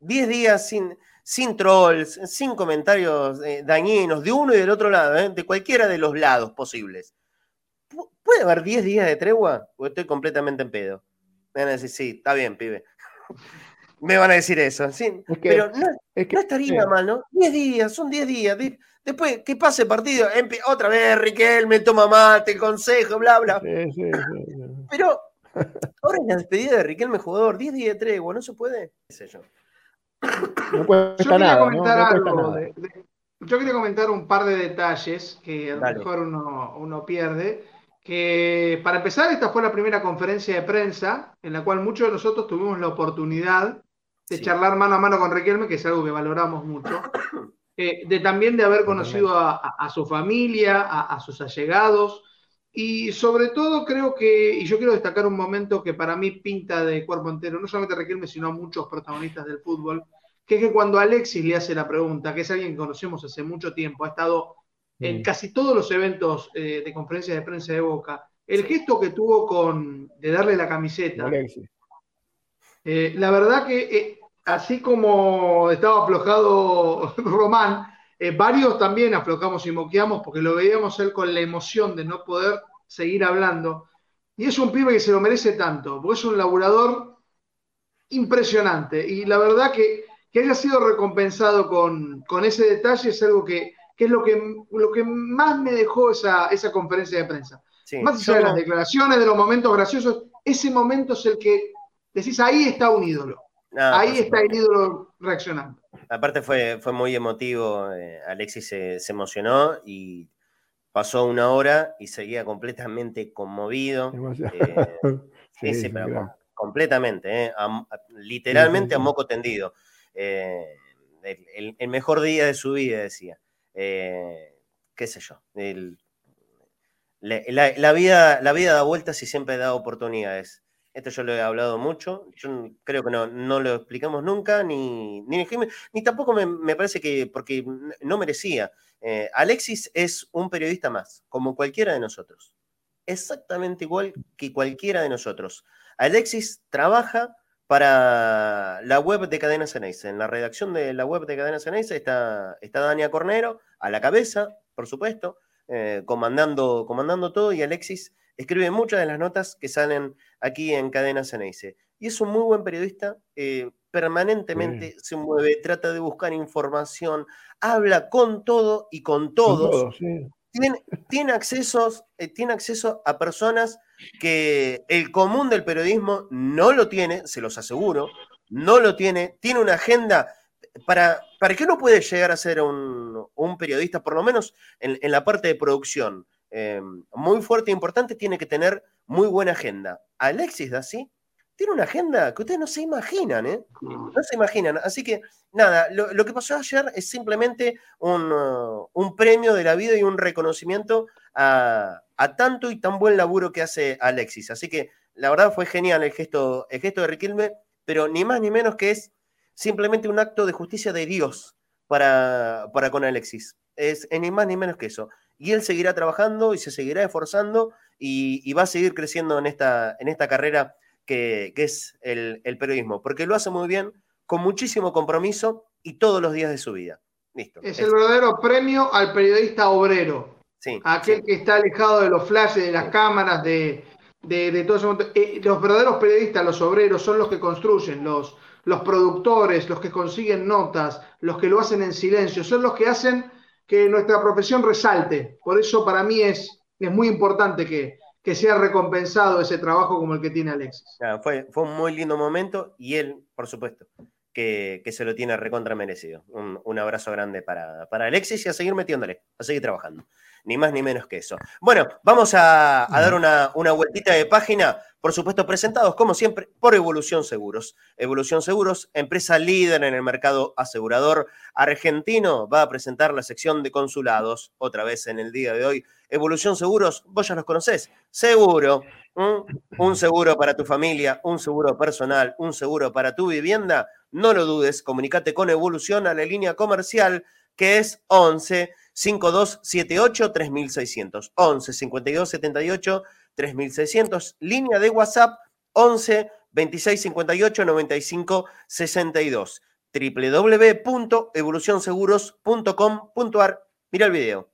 10 días sin, sin trolls, sin comentarios eh, dañinos, de uno y del otro lado, eh, de cualquiera de los lados posibles. ¿Puede haber 10 días de tregua? O estoy completamente en pedo. Me van a decir, sí, está bien, pibe. Me van a decir eso. Sí, pero no, estaría mal, ¿no? 10 días, son 10 días. Después que pase el partido, otra vez Riquelme toma mate, consejo, bla, bla. pero ahora es la despedida de Riquelme, jugador, 10 días de tregua, ¿no se puede? ¿Qué sé yo? yo quería comentar algo. yo quería comentar un par de detalles que a lo mejor uno, pierde. Que para empezar, esta fue la primera conferencia de prensa en la cual muchos de nosotros tuvimos la oportunidad de charlar mano a mano con Riquelme, que es algo que valoramos mucho. Eh, de también de haber conocido a, su familia, a, sus allegados, y sobre todo creo que, y yo quiero destacar un momento que para mí pinta de cuerpo entero, no solamente Riquelme, sino a muchos protagonistas del fútbol, que es que cuando Alexis le hace la pregunta, que es alguien que conocemos hace mucho tiempo, ha estado en mm. casi todos los eventos eh, de conferencias de prensa de Boca, el gesto que tuvo con de darle la camiseta, eh, la verdad que eh, así como estaba aflojado Román, varios también aflojamos y moqueamos porque lo veíamos él con la emoción de no poder seguir hablando. Y es un pibe que se lo merece tanto, porque es un laburador impresionante. Y la verdad que que haya sido recompensado con, ese detalle es algo que, es lo que, lo que más me dejó esa, esa conferencia de prensa. más allá de las declaraciones, de los momentos graciosos, ese momento es el que decís, ahí está un ídolo. ahí está el ídolo reaccionando. Aparte fue, fue muy emotivo, eh, Alexis se, emocionó y pasó una hora y seguía completamente conmovido. Eh, completamente, eh, literalmente a moco tendido. Eh, el, mejor día de su vida, decía. Eh, qué sé yo. la, vida, la vida da vueltas y siempre da oportunidades. Esto yo lo he hablado mucho. Yo creo que no, no lo explicamos nunca, ni, ni, tampoco me, parece que, porque no merecía. Eh, Alexis es un periodista más, como cualquiera de nosotros. Exactamente igual que cualquiera de nosotros. Alexis trabaja para la web de Cadena Ceneice. En la redacción de la web de Cadena Ceneice está, está Dania Cornero, a la cabeza, por supuesto, eh, comandando, comandando todo, y Alexis escribe muchas de las notas que salen aquí en Cadena Ceneice. Y es un muy buen periodista, eh, permanentemente se mueve, trata de buscar información, habla con todo y con todos. tiene, tiene, accesos, eh, tiene acceso a personas que el común del periodismo no lo tiene, se los aseguro, no lo tiene, tiene una agenda para, para qué no puede llegar a ser un, periodista, por lo menos en, la parte de producción, eh, muy fuerte e importante, tiene que tener muy buena agenda. Alexis así tiene una agenda que ustedes no se imaginan, ¿eh? No se imaginan. Así que, nada, lo, que pasó ayer es simplemente un, uh, un, premio de la vida y un reconocimiento a, a tanto y tan buen laburo que hace Alexis. Así que la verdad fue genial el gesto, el gesto de Riquelme, pero ni más ni menos que es simplemente un acto de justicia de Dios para, para con Alexis. Es, ni más ni menos que eso. Y él seguirá trabajando y se seguirá esforzando y, va a seguir creciendo en esta, en esta carrera que, es el, periodismo, porque lo hace muy bien, con muchísimo compromiso y todos los días de su vida. Listo. Es el verdadero premio al periodista obrero. Aquel que está alejado de los flashes, de las cámaras, de, de, todo eso. Eh, los verdaderos periodistas, los obreros, son los que construyen, los, los productores, los que consiguen notas, los que lo hacen en silencio, son los que hacen que nuestra profesión resalte. Por eso para mí es, es muy importante que, que sea recompensado ese trabajo como el que tiene Alexis. fue, fue un muy lindo momento y él, por supuesto, que, se lo tiene recontra merecido. Un, abrazo grande para, para, Alexis y a seguir metiéndole, a seguir trabajando. Ni más ni menos que eso. Bueno, vamos a, dar una, una vueltita de página, por supuesto presentados como siempre por Evolución Seguros. Evolución Seguros, empresa líder en el mercado asegurador argentino, va a presentar la sección de consulados otra vez en el día de hoy. Evolución Seguros, vos ya los conocés, seguro. Un seguro para tu familia, un seguro personal, un seguro para tu vivienda no lo dudes, comunícate con Evolución a la línea comercial que es 11 5278 3600. 11 5278 3600. Línea de WhatsApp 11 2658 95 62. www.evolucionseguros.com.ar. Mira el video.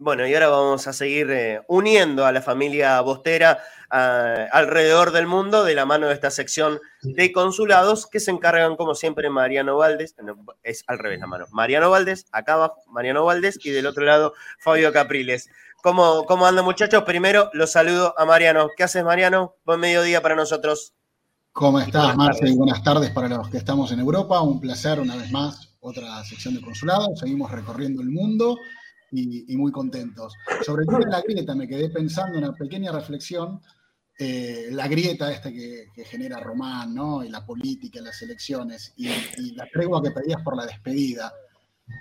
Bueno, y ahora vamos a seguir eh, uniendo a la familia Bostera ah, alrededor del mundo de la mano de esta sección de consulados que se encargan, como siempre, Mariano Valdés, es al revés la mano, Mariano Valdés, acá abajo, Mariano Valdés, y del otro lado, Fabio Capriles. ¿Cómo, cómo andan, muchachos? Primero los saludo a Mariano. ¿Qué haces, Mariano? Buen mediodía para nosotros. ¿Cómo estás, Marce? Buenas tardes para los que estamos en Europa. Un placer, una vez más, otra sección de consulados. Seguimos recorriendo el mundo y, muy contentos. Sobre todo en la grieta me quedé pensando una pequeña reflexión, eh, la grieta esta que, genera Román, ¿no? Y la política, las elecciones, y, y la tregua que pedías por la despedida.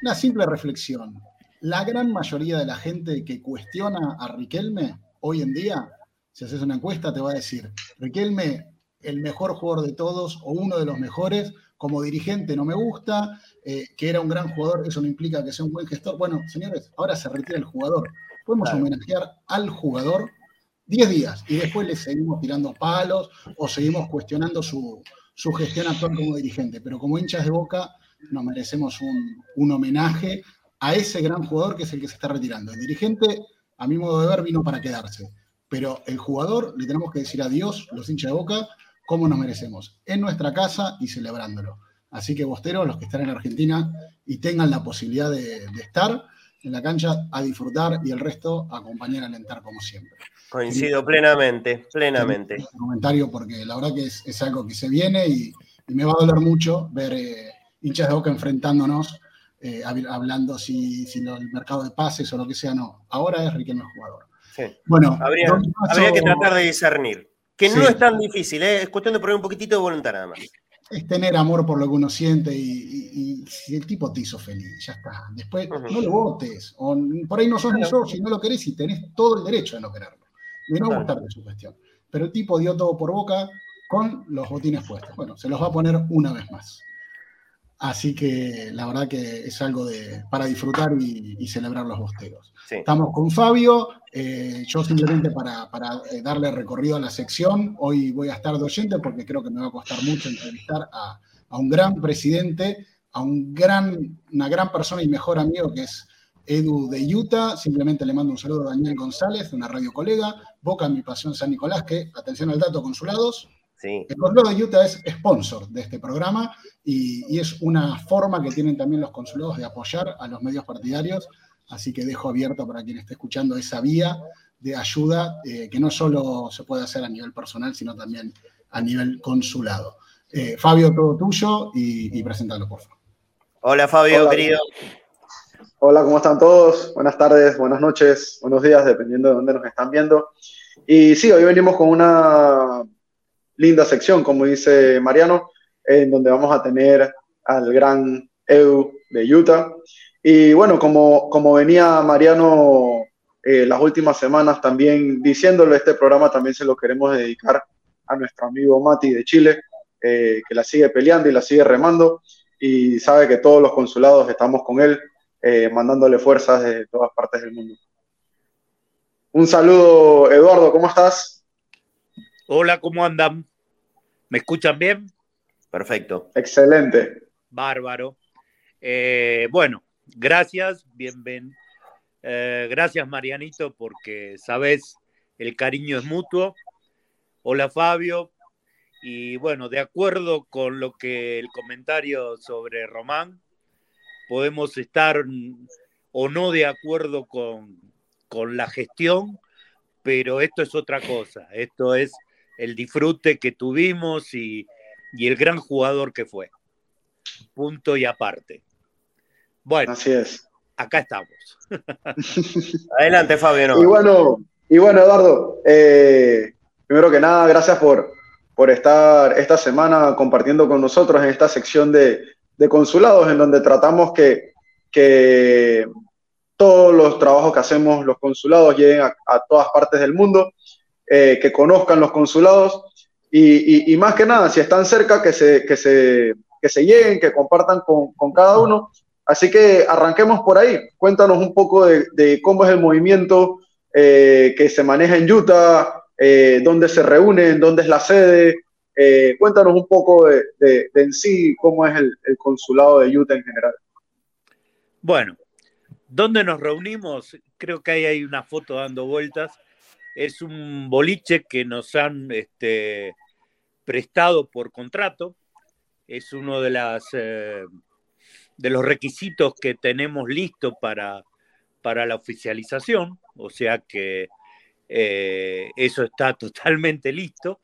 Una simple reflexión. La gran mayoría de la gente que cuestiona a Riquelme hoy en día, si haces una encuesta, te va a decir, Riquelme, el mejor jugador de todos o uno de los mejores, como dirigente no me gusta, eh, que era un gran jugador, eso no implica que sea un buen gestor. Bueno, señores, ahora se retira el jugador. Podemos homenajear al jugador 10 días y después le seguimos tirando palos o seguimos cuestionando su, gestión actual como dirigente. Pero como hinchas de boca nos merecemos un, un homenaje a ese gran jugador que es el que se está retirando. El dirigente, a mi modo de ver, vino para quedarse. Pero el jugador le tenemos que decir adiós, los hinchas de boca, como nos merecemos, en nuestra casa y celebrándolo. Así que Bostero, los que están en Argentina y tengan la posibilidad de, estar en la cancha a disfrutar y el resto a acompañar a alentar como siempre. Coincido plenamente, plenamente. Un comentario porque la verdad que es, algo que se viene y, me va a doler mucho ver eh, hinchas de boca enfrentándonos, eh, hablando si, si el mercado de pases o lo que sea, no. Ahora es Riquelme el jugador. Sí. Bueno, habría, que tratar de discernir. Que no es tan difícil, ¿eh? es cuestión de poner un poquitito de voluntad nada más. Es tener amor por lo que uno siente y, si el tipo te hizo feliz, ya está. Después no lo votes. O por ahí no sos ni sos si no lo querés y tenés todo el derecho de no quererlo. De no gustarte su cuestión. Pero el tipo dio todo por boca con los botines puestos. Bueno, se los va a poner una vez más. Así que la verdad que es algo de, para disfrutar y, celebrar los bosteros. Estamos con Fabio, eh, yo simplemente para, eh, darle recorrido a la sección, hoy voy a estar de oyente porque creo que me va a costar mucho entrevistar a, un gran presidente, a un gran, una gran persona y mejor amigo que es Edu de Utah. Simplemente le mando un saludo a Daniel González, una radio colega, Boca Mi Pasión San Nicolás, que, atención al dato, consulados, el consulado de Utah es sponsor de este programa y, es una forma que tienen también los consulados de apoyar a los medios partidarios, así que dejo abierto para quien esté escuchando esa vía de ayuda eh, que no solo se puede hacer a nivel personal, sino también a nivel consulado. Eh, Fabio, todo tuyo y, y presentalo, por favor. Hola Fabio, querido. Hola, ¿cómo están todos? Buenas tardes, buenas noches, buenos días, dependiendo de dónde nos están viendo. Y sí, hoy venimos con una linda sección, como dice Mariano, en donde vamos a tener al gran Edu de Utah. Y bueno, como, como venía Mariano eh, las últimas semanas también diciéndolo, este programa también se lo queremos dedicar a nuestro amigo Mati de Chile, eh, que la sigue peleando y la sigue remando y sabe que todos los consulados estamos con él, eh, mandándole fuerzas de todas partes del mundo. Un saludo, Eduardo, ¿cómo estás? Hola, ¿cómo andan? ¿Me escuchan bien? Perfecto. Excelente. Bárbaro. Eh, bueno, gracias, bienvenido. Eh, gracias, Marianito, porque sabes, el cariño es mutuo. Hola, Fabio. Y bueno, de acuerdo con lo que el comentario sobre Román, podemos estar o no de acuerdo con, con la gestión, pero esto es otra cosa. Esto es el disfrute que tuvimos y, y el gran jugador que fue. Punto y aparte. Bueno, así es. Acá estamos. Adelante, Fabio. Y bueno, y bueno, Eduardo, eh, primero que nada, gracias por, por estar esta semana compartiendo con nosotros en esta sección de, de consulados, en donde tratamos que, que, todos los trabajos que hacemos los consulados lleguen a, todas partes del mundo, eh, que conozcan los consulados y, más que nada, si están cerca, que se, que se, que se lleguen, que compartan con, con, cada uno. Así que arranquemos por ahí. Cuéntanos un poco de, de cómo es el movimiento eh, que se maneja en Utah, eh, dónde se reúnen, dónde es la sede. Eh, cuéntanos un poco de, de, en sí cómo es el, el, consulado de Utah en general. Bueno, ¿dónde nos reunimos? Creo que ahí hay una foto dando vueltas. Es un boliche que nos han este, prestado por contrato. Es uno de, las, eh, de los requisitos que tenemos listo para, para la oficialización. O sea que eh, eso está totalmente listo.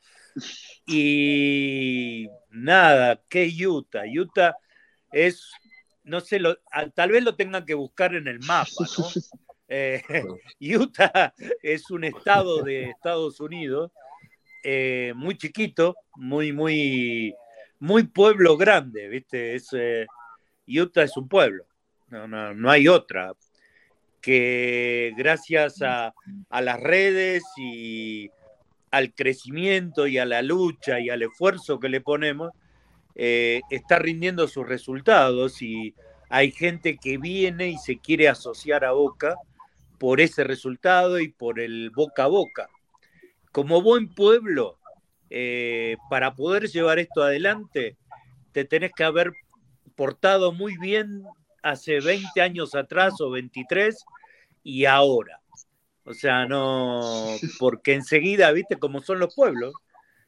Y nada, ¿qué Utah? Utah es, no sé, lo, tal vez lo tengan que buscar en el mapa. Eh, Utah es un estado de Estados Unidos eh, muy chiquito, muy, muy, muy pueblo grande, ¿viste? Es, eh, Utah es un pueblo, no, no, no hay otra que gracias a, a, las redes y al crecimiento y a la lucha y al esfuerzo que le ponemos, eh, está rindiendo sus resultados y hay gente que viene y se quiere asociar a Boca por ese resultado y por el boca a boca. Como buen pueblo, eh, para poder llevar esto adelante, te tenés que haber portado muy bien hace 20 años atrás o 23 y ahora. O sea, no, porque enseguida, viste cómo son los pueblos,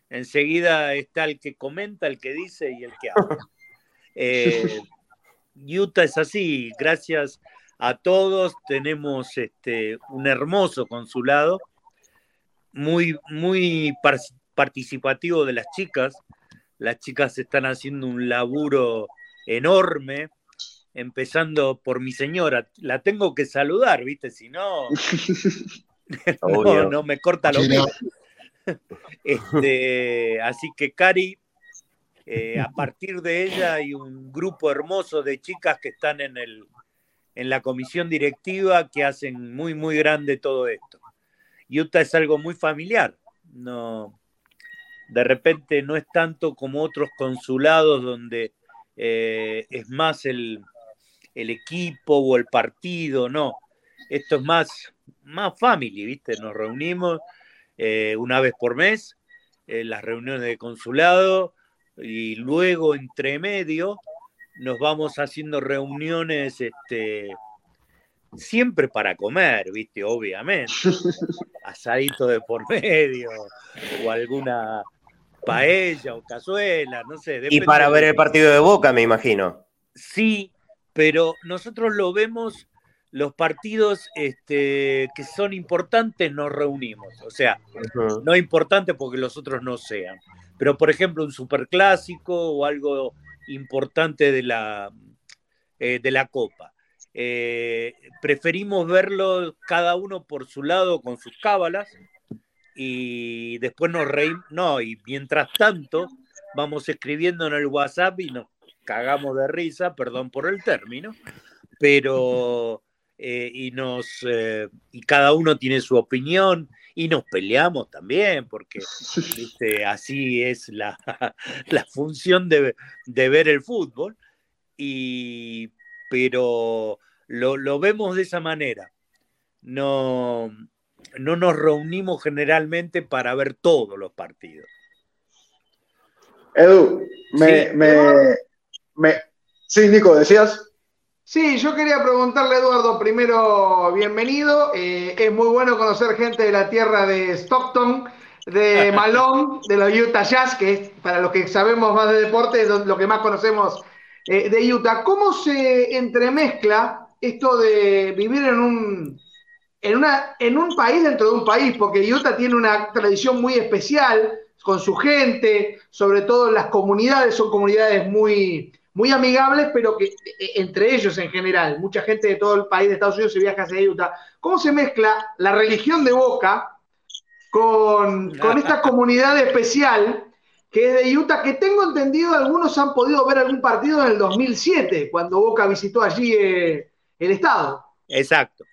enseguida está el que comenta, el que dice y el que habla. Eh, Utah es así, gracias a todos, tenemos este, un hermoso consulado, muy, muy participativo de las chicas, las chicas están haciendo un laburo enorme, empezando por mi señora. La tengo que saludar, ¿viste? Si no, no, me corta lo mismo. Este, así que Cari, eh, a partir de ella hay un grupo hermoso de chicas que están en, el, en la comisión directiva que hacen muy, muy grande todo esto. Utah es algo muy familiar. No, de repente no es tanto como otros consulados donde eh, es más el, el equipo o el partido, no. Esto es más, más family, ¿viste? Nos reunimos eh, una vez por mes, en las reuniones de consulado, y luego entre medio nos vamos haciendo reuniones este, siempre para comer, ¿viste? Obviamente. Asadito de por medio, o alguna paella o cazuela, no sé. Y para ver el partido de Boca, me imagino. Sí, pero nosotros lo vemos, los partidos este, que son importantes nos reunimos, o sea, no importante porque los otros no sean, pero por ejemplo un superclásico o algo importante de la, eh, de la Copa. Eh, preferimos verlo cada uno por su lado con sus cábalas y después nos reímos, no, y mientras tanto vamos escribiendo en el WhatsApp y nos cagamos de risa, perdón por el término, pero eh, y nos y cada uno tiene su opinión y nos peleamos también, porque así es la, la función de, de, ver el fútbol, y, pero lo, lo, vemos de esa manera. No, no nos reunimos generalmente para ver todos los partidos. Edu, me, me, Sí, Nico, decías. Sí, yo quería preguntarle Eduardo, primero, bienvenido. Eh, es muy bueno conocer gente de la tierra de Stockton. de Malone, de los Utah Jazz, que es, para los que sabemos más de deporte, es lo que más conocemos eh, de Utah. ¿Cómo se entremezcla esto de vivir en un, en, una, en un país dentro de un país? Porque Utah tiene una tradición muy especial con su gente, sobre todo las comunidades, son comunidades muy, muy amigables, pero que e, entre ellos en general, mucha gente de todo el país de Estados Unidos se viaja hacia Utah. ¿Cómo se mezcla la religión de Boca con, esta comunidad especial que es de Utah, que tengo entendido algunos han podido ver algún partido en el 2007, cuando Boca visitó allí eh, el estado? Exacto.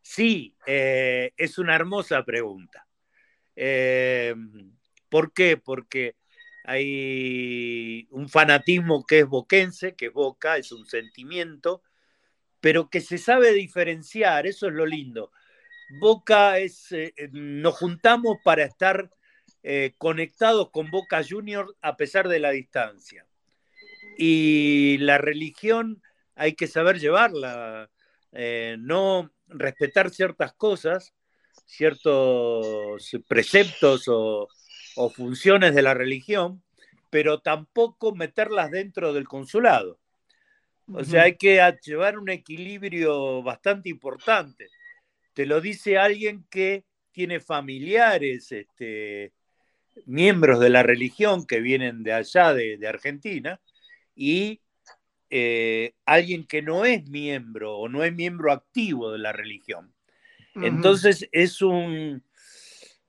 Sí, eh, es una hermosa pregunta. Eh, ¿Por qué? Porque hay un fanatismo que es boquense, que es boca, es un sentimiento, pero que se sabe diferenciar, eso es lo lindo. Boca es, eh, eh, nos juntamos para estar eh, conectados con Boca Juniors a pesar de la distancia. Y la religión hay que saber llevarla, no respetar ciertas cosas, ciertos preceptos o, o funciones de la religión, pero tampoco meterlas dentro del consulado. O sea, hay que llevar un equilibrio bastante importante. Te lo dice alguien que tiene familiares, este, miembros de la religión que vienen de allá, de, Argentina, y eh, alguien que no es miembro o no es miembro activo de la religión. Entonces es un,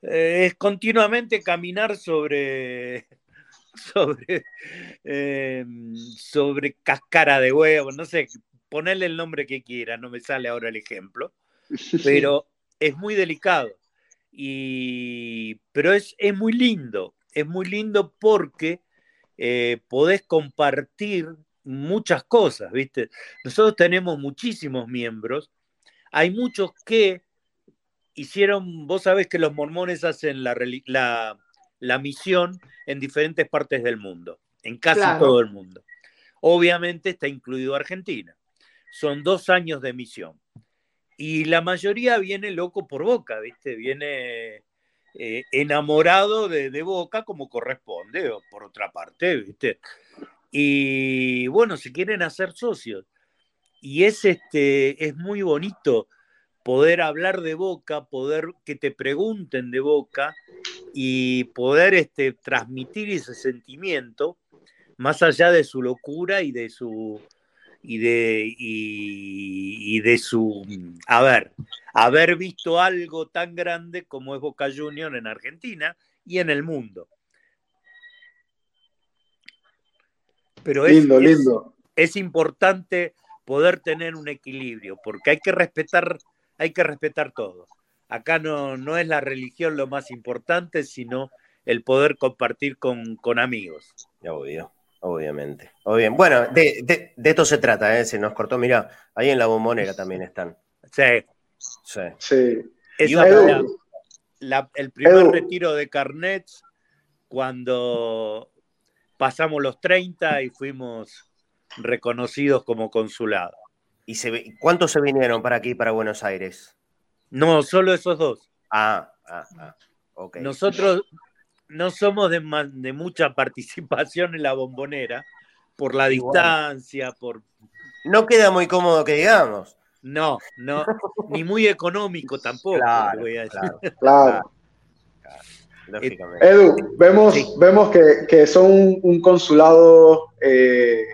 eh, es continuamente caminar sobre, sobre, em, sobre cáscara de huevo, no sé, ponerle el nombre que quiera, no me sale ahora el ejemplo, pero es muy delicado. Y, pero es, es muy lindo, es muy lindo porque eh, podés compartir muchas cosas, ¿viste? Nosotros tenemos muchísimos miembros, hay muchos que hicieron, vos sabés que los mormones hacen la, la, misión en diferentes partes del mundo, en casi todo el mundo. Obviamente está incluido Argentina. Son dos años de misión. Y la mayoría viene loco por boca, ¿viste? Viene eh, enamorado de, de, boca como corresponde, o por otra parte, ¿viste? Y bueno, se quieren hacer socios. Y es, este, es muy bonito poder hablar de boca, poder que te pregunten de boca y poder este, transmitir ese sentimiento más allá de su locura y de su y de y, de su a ver haber visto algo tan grande como es Boca Junior en Argentina y en el mundo pero es, lindo. es importante poder tener un equilibrio porque hay que respetar hay que respetar todo. Acá no, no es la religión lo más importante, sino el poder compartir con, amigos. Obvio, obviamente. Bueno, de, esto se trata, ¿eh? Se nos cortó, mira, ahí en la bombonera también están. Sí. Sí. sí. el primer retiro de carnets cuando pasamos los 30 y fuimos reconocidos como consulado. ¿Y se, cuántos se vinieron para aquí, para Buenos Aires? No, solo esos dos. Ah, ah, ah. ok. Nosotros no somos de, de mucha participación en la bombonera por la distancia, por... No queda muy cómodo que digamos. No, no, ni muy económico tampoco. Claro, claro, Edu, vemos, vemos que, que son un, consulado eh,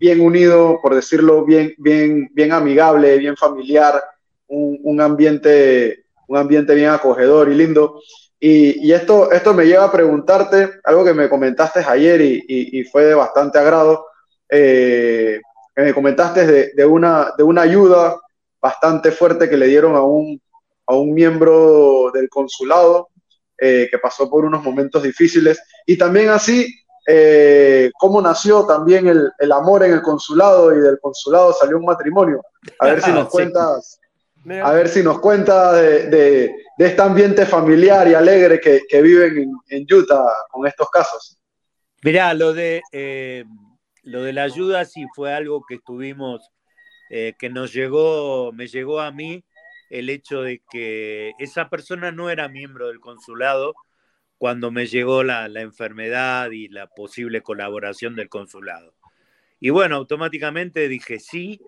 bien unido, por decirlo bien, bien, bien amigable, bien familiar, un, ambiente, un ambiente bien acogedor y lindo. Y, esto, esto me lleva a preguntarte algo que me comentaste ayer y, fue de bastante agrado. Eh, me comentaste de, una, de una ayuda bastante fuerte que le dieron a un, a un miembro del consulado eh, que pasó por unos momentos difíciles. Y también así eh, cómo nació también el, amor en el consulado y del consulado salió un matrimonio. A ver si nos cuentas, a ver si nos cuentas de, este ambiente familiar y alegre que, viven en, Utah con estos casos. Mirá, lo de, eh, lo de la ayuda sí fue algo que estuvimos, eh, que nos llegó, me llegó a mí el hecho de que esa persona no era miembro del consulado, cuando me llegó la, enfermedad y la posible colaboración del consulado. Y bueno, automáticamente dije sí,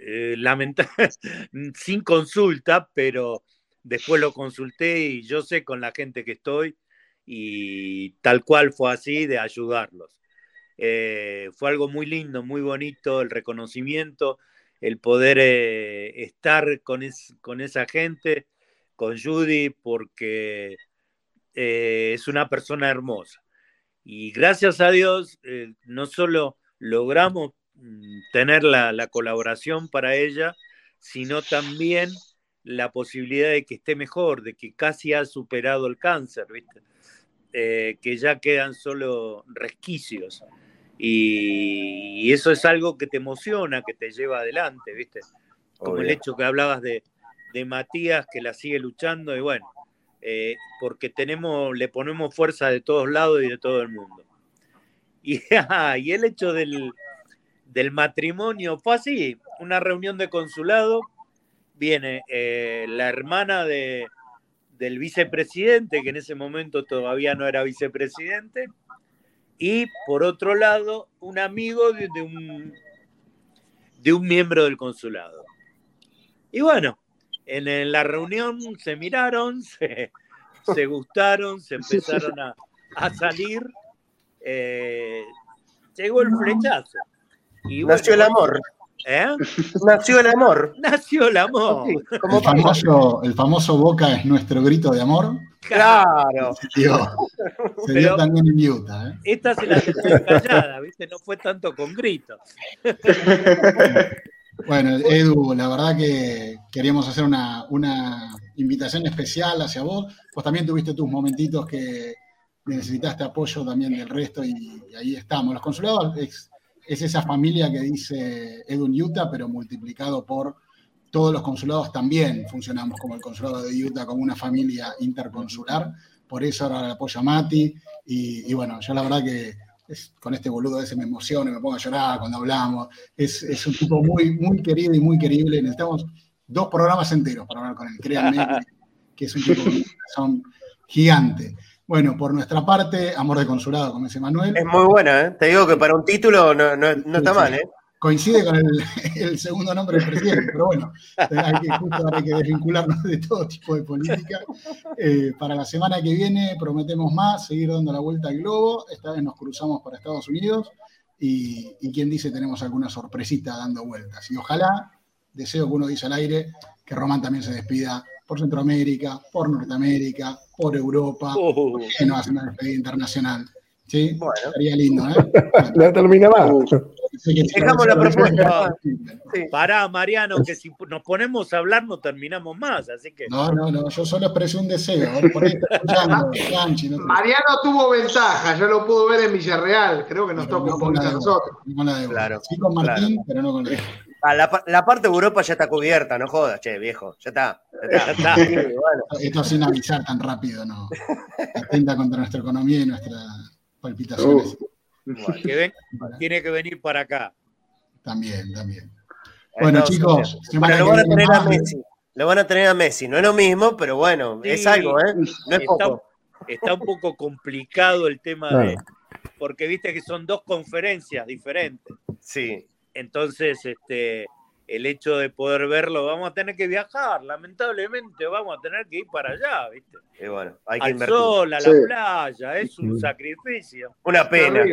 eh, sin consulta, pero después lo consulté y yo sé con la gente que estoy y tal cual fue así de ayudarlos. Eh, fue algo muy lindo, muy bonito el reconocimiento, el poder eh, estar con, con esa gente, con Judy, porque eh, es una persona hermosa. Y gracias a Dios, eh, no solo logramos mm, tener la, colaboración para ella, sino también la posibilidad de que esté mejor, de que casi ha superado el cáncer, ¿viste? Eh, que ya quedan solo resquicios. Y, eso es algo que te emociona, que te lleva adelante, ¿viste? Como el hecho que hablabas de, de Matías, que la sigue luchando, y bueno, eh, porque tenemos, le ponemos fuerza de todos lados y de todo el mundo. Y, y el hecho del, matrimonio fue así, una reunión de consulado, viene eh, la hermana de, del vicepresidente, que en ese momento todavía no era vicepresidente, y por otro lado, un amigo de un miembro del consulado. Y bueno, en, la reunión se miraron, se, gustaron, se empezaron a, salir. Eh, llegó el flechazo. Y Nació el amor. ¿Eh? Nació el amor. Nació el amor. el, famoso, el, famoso, Boca es nuestro grito de amor. Claro. Se dio, también en Utah. ¿eh? Esta se la dejó callada, ¿viste? No fue tanto con gritos. Bueno, Edu, la verdad que queríamos hacer una, invitación especial hacia vos. Vos también tuviste tus momentitos que necesitaste apoyo también del resto y, ahí estamos. Los consulados es, esa familia que dice Edu en Utah, pero multiplicado por todos los consulados también funcionamos como el consulado de Utah, como una familia interconsular. Por eso ahora el apoyo a Mati. Y, y bueno, yo la verdad que con este boludo ese me emociona, me pongo a llorar cuando hablamos. Es, es, un tipo muy, muy querido y muy querible. Necesitamos dos programas enteros para hablar con él, créanme, que, es un tipo con un gigante. Bueno, por nuestra parte, Amor de Consulado, como dice Manuel. Es muy buena, ¿eh? Te digo que para un título no, no, no está mal, ¿eh? Coincide con el, segundo nombre del presidente, pero bueno, hay que, justo hay que desvincularnos de todo tipo de política. Eh, para la semana que viene prometemos más, seguir dando la vuelta al globo, esta vez nos cruzamos para Estados Unidos y, y quien dice tenemos alguna sorpresita dando vueltas. Y ojalá, deseo que uno dice al aire, que Román también se despida por Centroamérica, por Norteamérica, por Europa, uh. que no hace una despedida internacional. Sí, bueno. sería lindo, ¿eh? no termina más. Dejamos la propuesta. Pará, Mariano, que si nos ponemos a hablar no terminamos más, así que. No, no, no, yo solo expresé un deseo. Mariano tuvo ventaja, yo lo puedo ver en Villarreal, creo que nos toca un poquito a nosotros. Claro. Sí con Martín, pero no con la ah, la, la, parte de Europa ya está cubierta, no jodas, che, viejo. Ya está. Ya está. Esto sin avisar tan rápido, ¿no? Atenta contra nuestra economía y nuestra palpitaciones. tiene que venir para acá. También, también. Bueno, chicos, lo van a tener a Messi. Lo van a tener a Messi. No es lo mismo, pero bueno, es algo, ¿eh? No es está, poco. está un poco complicado el tema de. Porque viste que son dos conferencias diferentes. Sí. Entonces, este, el hecho de poder verlo, vamos a tener que viajar, lamentablemente vamos a tener que ir para allá, ¿viste? Y bueno, hay que Al sol, a la playa, es un sacrificio. Una pena,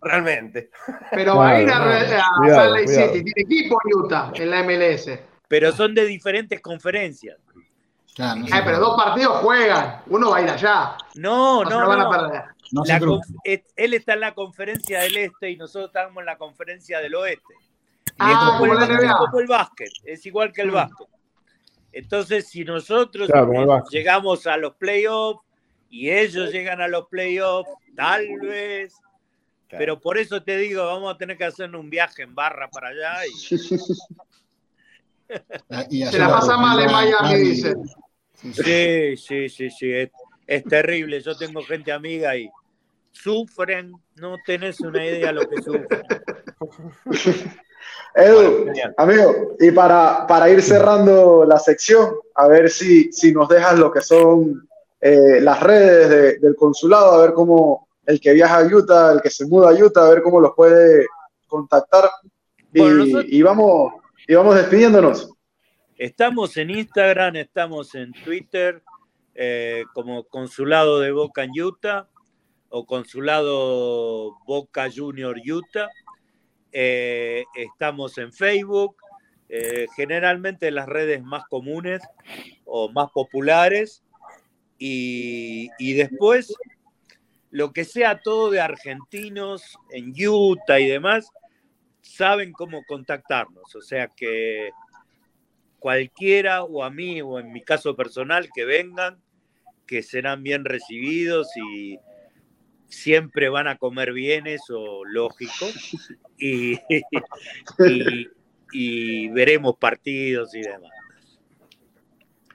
realmente. Pero va a ir a, Salt Lake City, tiene equipo Utah en la MLS. Pero son de diferentes conferencias. pero dos partidos juegan, uno va a ir allá. No, no, no. Van a perder. él está en la conferencia del este y nosotros estamos en la conferencia del oeste. Ah, como, el básquet, es igual que el básquet. Entonces, si nosotros llegamos a los playoffs y ellos llegan a los playoffs, tal vez. Pero por eso te digo, vamos a tener que hacer un viaje en barra para allá. Y... Se la pasa mal en Miami, dice. Sí, sí, sí, sí. Es, es, terrible. Yo tengo gente amiga y sufren. No tenés una idea de lo que sufren. Edu, amigo, y para, para, ir cerrando la sección, a ver si, si nos dejas lo que son eh, las redes del consulado, a ver cómo el que viaja a Utah, el que se muda a Utah, a ver cómo los puede contactar. Y, vamos, y vamos despidiéndonos. Estamos en Instagram, estamos en Twitter, eh, como Consulado de Boca en Utah o Consulado Boca Junior Utah. Eh, estamos en Facebook, eh, generalmente las redes más comunes o más populares. Y, y, después, lo que sea todo de argentinos en Utah y demás, saben cómo contactarnos. O sea que cualquiera o a mí o en mi caso personal que vengan, que serán bien recibidos y siempre van a comer bien, eso lógico, y, y, veremos partidos y demás.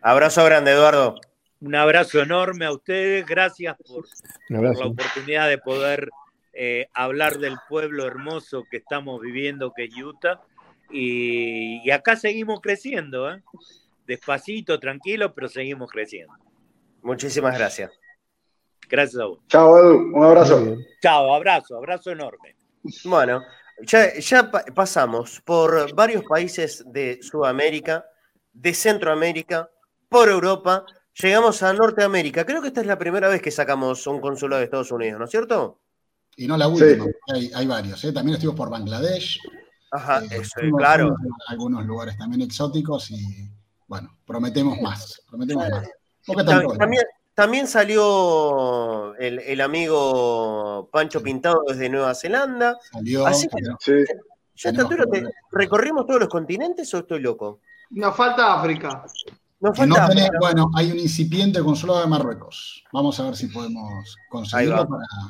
Abrazo grande, Eduardo. Un abrazo enorme a ustedes, gracias por, la oportunidad de poder eh, hablar del pueblo hermoso que estamos viviendo, que es Utah, y, acá seguimos creciendo, ¿eh? despacito, tranquilo, pero seguimos creciendo. Muchísimas gracias. Gracias a vos. Chao, Edu. Un abrazo. Chao, abrazo, abrazo enorme. Bueno, ya, ya pasamos por varios países de Sudamérica, de Centroamérica, por Europa, llegamos a Norteamérica. Creo que esta es la primera vez que sacamos un consulado de Estados Unidos, ¿no es cierto? Y no la última, hay, varios. ¿eh? También estuvimos por Bangladesh. Ajá, eh, eso, claro. Algunos lugares también exóticos y, bueno, prometemos más. Prometemos más. También, también, salió el, amigo Pancho Pintado desde Nueva Zelanda. Salió. Así que, ya ¿recorrimos todos los continentes o estoy loco? Nos falta África bueno, hay un incipiente consulado de Marruecos. Vamos a ver si podemos conseguirlo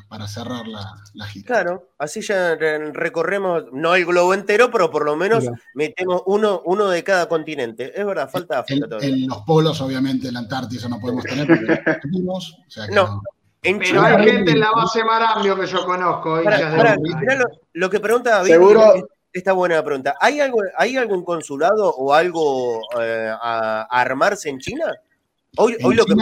para, cerrar la, gira. Claro, así ya recorremos, no el globo entero, pero por lo menos metemos uno, uno de cada continente. Es verdad, falta África todavía. En los polos, obviamente, la Antártida no podemos tener, porque tenemos, no. pero hay gente en la base Marambio que yo conozco. lo, que pregunta David. Seguro, esta buena pregunta. ¿Hay, algo, ¿Hay algún consulado o algo eh, a, armarse en China? Hoy, en, lo que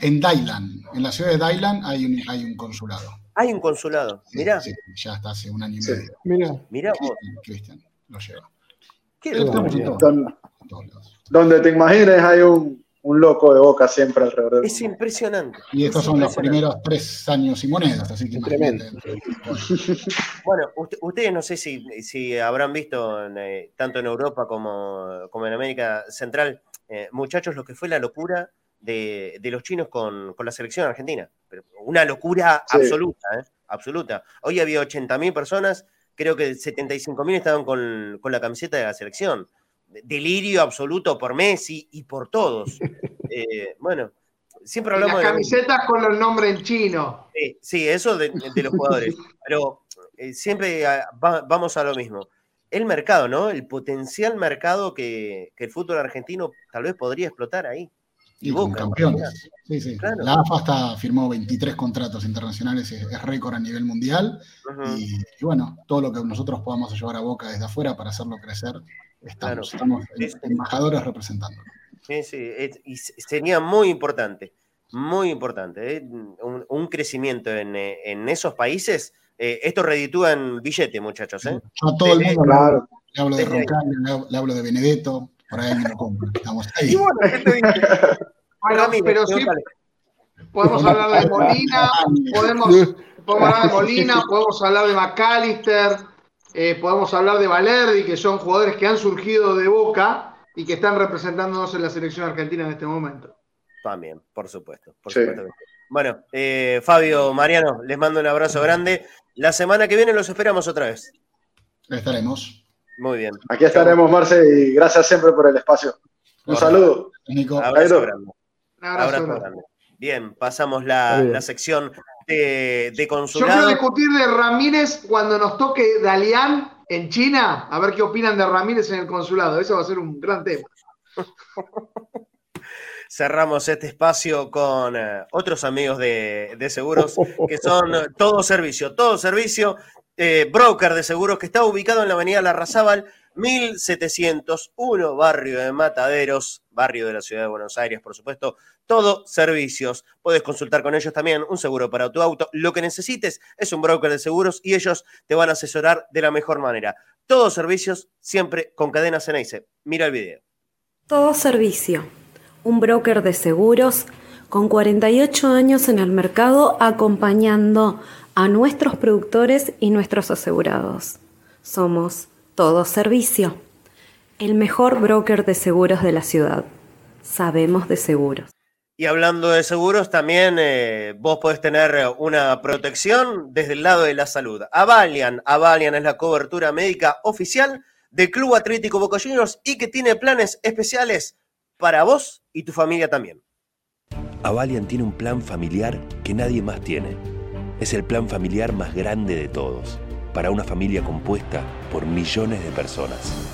en, Dailan, en la ciudad de Dailan hay un, hay un consulado. Hay un consulado, mira. Sí, ya está hace un año y medio. Mira, mira. Cristian lo lleva. ¿Qué donde te imagines hay un, un loco de boca siempre alrededor. Es impresionante. Y estos son los primeros tres años y monedas, así que tremendo. Bueno, ustedes no sé si, si habrán visto eh, tanto en Europa como, como en América Central, eh, muchachos, lo que fue la locura de, los chinos con, la selección argentina. una locura absoluta, ¿eh? absoluta. Hoy había 80.000 personas, creo que 75.000 estaban con, con la camiseta de la selección delirio absoluto por Messi y por todos. Eh, bueno, siempre hablamos las camisetas con los nombres en chino. Sí, eso de, los jugadores. Pero eh, siempre ah, vamos a lo mismo. El mercado, ¿no? El potencial mercado que, el fútbol argentino tal vez podría explotar ahí. Y, con campeones. Sí, sí. La AFA hasta firmó 23 contratos internacionales, es, récord a nivel mundial. y, bueno, todo lo que nosotros podamos llevar a boca desde afuera para hacerlo crecer Estamos, estamos embajadores representando. Sí, sí, y sería muy importante, muy importante, ¿eh? un, crecimiento en, en, esos países. Eh, esto reditúa en billete, muchachos. ¿eh? Yo a todo el mundo claro. le, hablo de Roncal, le, hablo de Benedetto, por ahí me lo compro. Estamos ahí. bueno, ¿qué te bueno, pero sí, podemos hablar de Molina, podemos, podemos hablar de Molina, podemos hablar de McAllister eh, podemos hablar de Valerdi, que son jugadores que han surgido de Boca y que están representándonos en la selección argentina en este momento. También, por supuesto. Bueno, eh, Fabio, Mariano, les mando un abrazo grande. La semana que viene los esperamos otra vez. Estaremos. Muy bien. Aquí estaremos, Marce, y gracias siempre por el espacio. Un saludo. Nico. Abrazo grande. Abrazo, grande. Bien, pasamos la sección de, consulado. Yo quiero discutir de Ramírez cuando nos toque Dalian en China, a ver qué opinan de Ramírez en el consulado. Eso va a ser un gran tema. Cerramos este espacio con eh, otros amigos de, seguros que son todo servicio, todo servicio. Eh, broker de seguros que está ubicado en la avenida Larrazábal 1701, barrio de Mataderos, barrio de la ciudad de Buenos Aires, por supuesto. Todo servicios. Puedes consultar con ellos también un seguro para tu auto. Lo que necesites es un broker de seguros y ellos te van a asesorar de la mejor manera. Todos servicios, siempre con cadenas en. Mira el video. Todo servicio. Un broker de seguros con 48 años en el mercado acompañando a nuestros productores y nuestros asegurados. Somos Todo Servicio, el mejor broker de seguros de la ciudad. Sabemos de seguros. Y hablando de seguros, también eh, vos podés tener una protección desde el lado de la salud. Avalian, Avalian es la cobertura médica oficial del Club Atlético Boca Juniors y que tiene planes especiales para vos y tu familia también. Avalian tiene un plan familiar que nadie más tiene. Es el plan familiar más grande de todos, para una familia compuesta por millones de personas.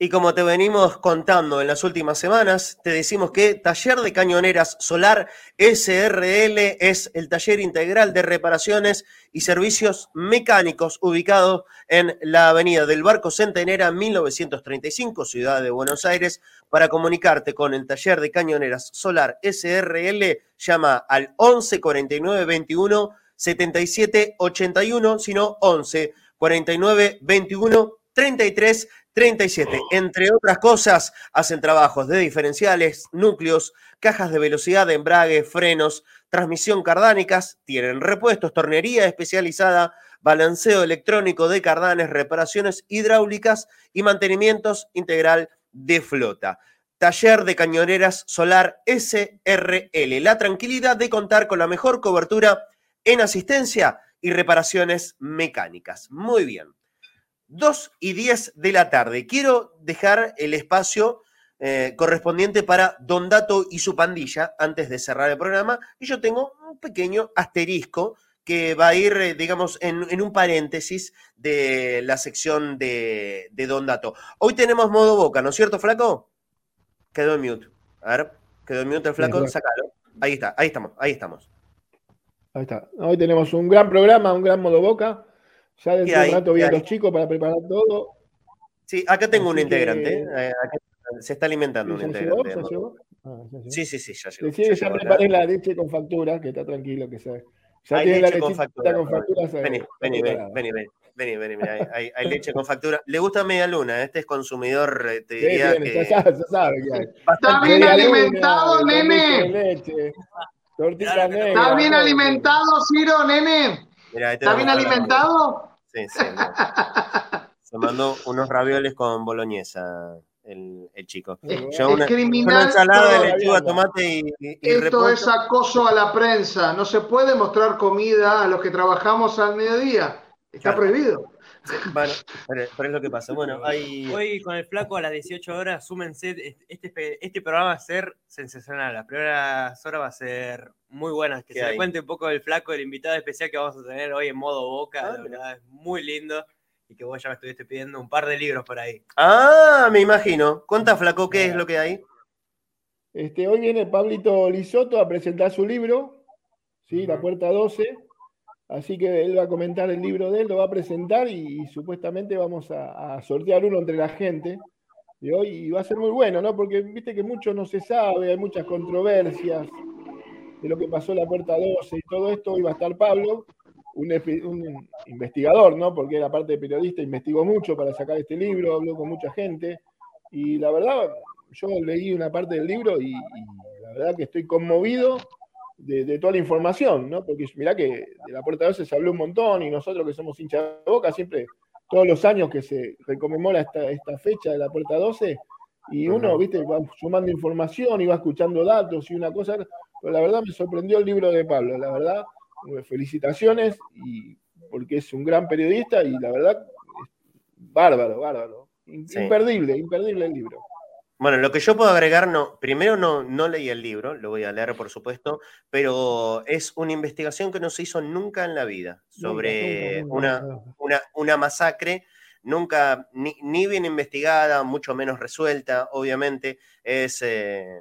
Y como te venimos contando en las últimas semanas, te decimos que Taller de Cañoneras Solar SRL es el taller integral de reparaciones y servicios mecánicos ubicado en la avenida del Barco Centenera 1935, Ciudad de Buenos Aires. Para comunicarte con el Taller de Cañoneras Solar SRL, llama al 11 49 21 77 81, sino 11 49 21 33 37. Entre otras cosas, hacen trabajos de diferenciales, núcleos, cajas de velocidad de embrague, frenos, transmisión cardánicas, tienen repuestos, tornería especializada, balanceo electrónico de cardanes, reparaciones hidráulicas y mantenimientos integral de flota. Taller de Cañoneras Solar SRL. La tranquilidad de contar con la mejor cobertura en asistencia y reparaciones mecánicas. Muy bien. 2 y 10 de la tarde. Quiero dejar el espacio eh, correspondiente para Don Dato y su pandilla antes de cerrar el programa. Y yo tengo un pequeño asterisco que va a ir, eh, digamos, en, un paréntesis de la sección de, Don Dato. Hoy tenemos modo boca, ¿no es cierto, Flaco? Quedó en mute. A ver, quedó en mute el Flaco, sácalo. Ahí está, ahí estamos, ahí estamos. Ahí está. Hoy tenemos un gran programa, un gran modo boca. Ya dentro de un rato vienen los chicos para preparar todo. Sí, acá tengo un integrante. Eh, se está alimentando un integrante. Ah, sí, sí, sí, ya llegó. Decide ya preparé la leche con factura, que está tranquilo, que se. Ya hay leche con factura. Con factura vení, vení, vení, vení, vení, vení, hay, hay, leche con factura. Le gusta media luna, este es consumidor, eh, te diría sí, que... Ya sabe, ya sabe. Está bien alimentado, nene. Está bien alimentado, Ciro, nene. Este ¿Está bien alimentado? Sí, sí. Se mandó unos ravioles con boloñesa. El, el, chico. Una, criminal. ensalada de lechuga, tomate y, Esto es acoso a la prensa. No se puede mostrar comida a los que trabajamos al mediodía. Está prohibido. Bueno, pero, es lo que pasa. Bueno, hay... Hoy con el flaco a las 18 horas, súmense, este, este programa va a ser sensacional. Las primeras horas va a ser muy buenas. Que se le cuente un poco del flaco, el invitado especial que vamos a tener hoy en modo boca. Ah, la verdad, es muy lindo. Y que vos ya me estuviste pidiendo un par de libros por ahí. Ah, me imagino. Cuenta, flaco, ¿qué es lo que hay? Este, hoy viene Pablito Lisoto a presentar su libro, ¿sí? La Puerta 12 Así que él va a comentar el libro de él, lo va a presentar y, supuestamente vamos a, sortear uno entre la gente de hoy y va a ser muy bueno, ¿no? Porque viste que mucho no se sabe, hay muchas controversias de lo que pasó en la puerta 12 y todo esto. Hoy va a estar Pablo, un, investigador, ¿no? Porque era parte de periodista, investigó mucho para sacar este libro, habló con mucha gente y la verdad, yo leí una parte del libro y la verdad que estoy conmovido de, toda la información, ¿no? Porque mirá que de la Puerta 12 se habló un montón y nosotros que somos hinchas de boca, siempre, todos los años que se reconmemora esta, esta fecha de la Puerta 12, y uno, viste, va sumando información y va escuchando datos y una cosa, pero la verdad me sorprendió el libro de Pablo, la verdad, felicitaciones, y porque es un gran periodista y la verdad, bárbaro, bárbaro. Imperdible, imperdible el libro. Bueno, lo que yo puedo agregar, no, primero no, no leí el libro, lo voy a leer por supuesto, pero es una investigación que no se hizo nunca en la vida sobre una, una, masacre, nunca ni, bien investigada, mucho menos resuelta, obviamente, es, eh,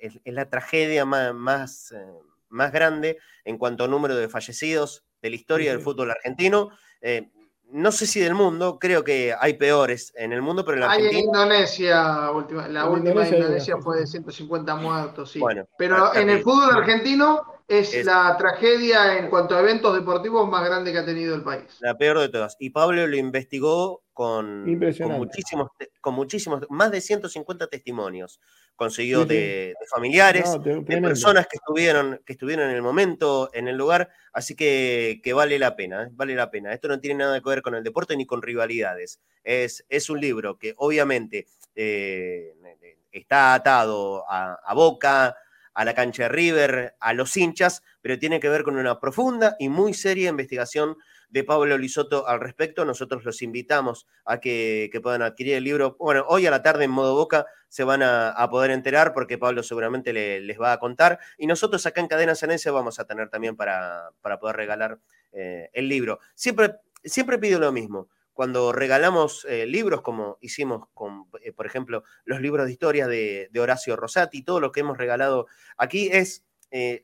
es, la tragedia más, más, eh, más, grande en cuanto a número de fallecidos de la historia del fútbol argentino. Eh, no sé si del mundo, creo que hay peores en el mundo, pero en la Hay en Indonesia, la última Indonesia, Indonesia fue de 150 muertos, sí. pero en el fútbol argentino es, la tragedia en cuanto a eventos deportivos más grande que ha tenido el país. La peor de todas. Y Pablo lo investigó con, con muchísimos, con muchísimos, más de 150 testimonios. Consiguió De, familiares, de, personas que estuvieron, que estuvieron en el momento, en el lugar. Así que, que vale la pena, ¿eh? vale la pena. Esto no tiene nada que ver con el deporte ni con rivalidades. Es, es un libro que obviamente eh, está atado a, a Boca, a la cancha de River, a los hinchas, pero tiene que ver con una profunda y muy seria investigación de Pablo Lisoto al respecto. Nosotros los invitamos a que, puedan adquirir el libro. Bueno, hoy a la tarde en modo boca se van a, poder enterar porque Pablo seguramente les va a contar. Y nosotros acá en Cadena Sanense vamos a tener también para, para poder regalar eh, el libro. Siempre, siempre pido lo mismo cuando regalamos eh, libros, como hicimos con, eh, por ejemplo, los libros de historia de, Horacio Rosati, todo lo que hemos regalado aquí es